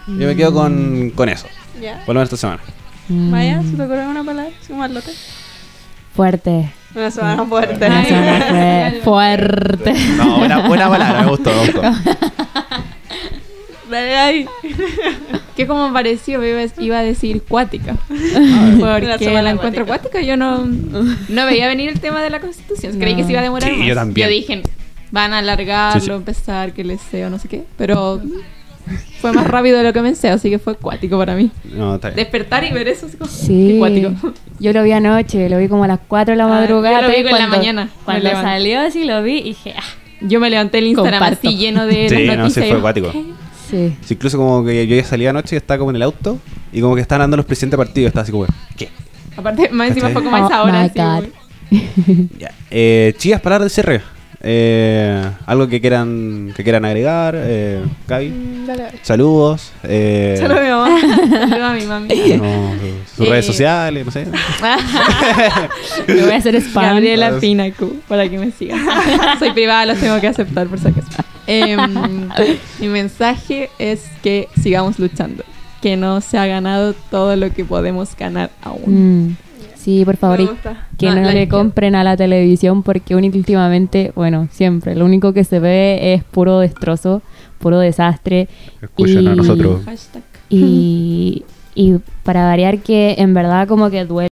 Yo me quedo con, con eso, Ya. por lo menos esta semana. Mm. Maya, ¿se te ocurre una palabra? ¿Como Marlote? Fuerte. Una semana fuerte. Una semana fue fuerte. No, buena, buena palabra, me gustó, me gustó. Dale ahí. Que como pareció, iba, iba a decir cuática. Porque la encuentro cuática. Yo no, no veía venir el tema de la constitución. Creí que se iba a demorar Sí, más. yo también. dije, van a alargarlo, Sí, sí. empezar, que les sea o no sé qué. Pero fue más rápido de lo que pensé, así que fue cuático para mí. No, está bien. Despertar y ver eso es como Sí. qué cuático. Yo lo vi anoche, lo vi como a las 4 de la Ah, madrugada. yo lo vi y con la cuando- mañana, Cuando salió así lo vi y dije, ah, Yo me levanté el Instagram Comparto. así lleno de Sí, las no, sí, fue yo, acuático. sí. Sí, incluso como que yo ya salí anoche y estaba como en el auto y como que estaban dando los presidentes de partido. Estaba así como, ¿qué? Aparte, más encima fue como a esa Oh hora. my así, Ya. Eh, chicas, palabras de cierre. Eh, algo que quieran que quieran agregar. Eh, Gaby. Dale, dale. Saludos. Eh, Saludos a mi mamá. Saludos a mi mami. no, sus Eh, redes sociales, no sé. Me voy a hacer spam. Gabriela Pinacu, para que me sigan. Soy privada, los tengo que aceptar por si acaso. Em, mi mensaje es que sigamos luchando. Que no se ha ganado todo lo que podemos ganar aún. Mm, Sí, por favor, y que no le compren a la televisión porque últimamente, bueno, siempre, lo único que se ve es puro destrozo, puro desastre. Escuchen a nosotros. Y, y para variar que en verdad como que duele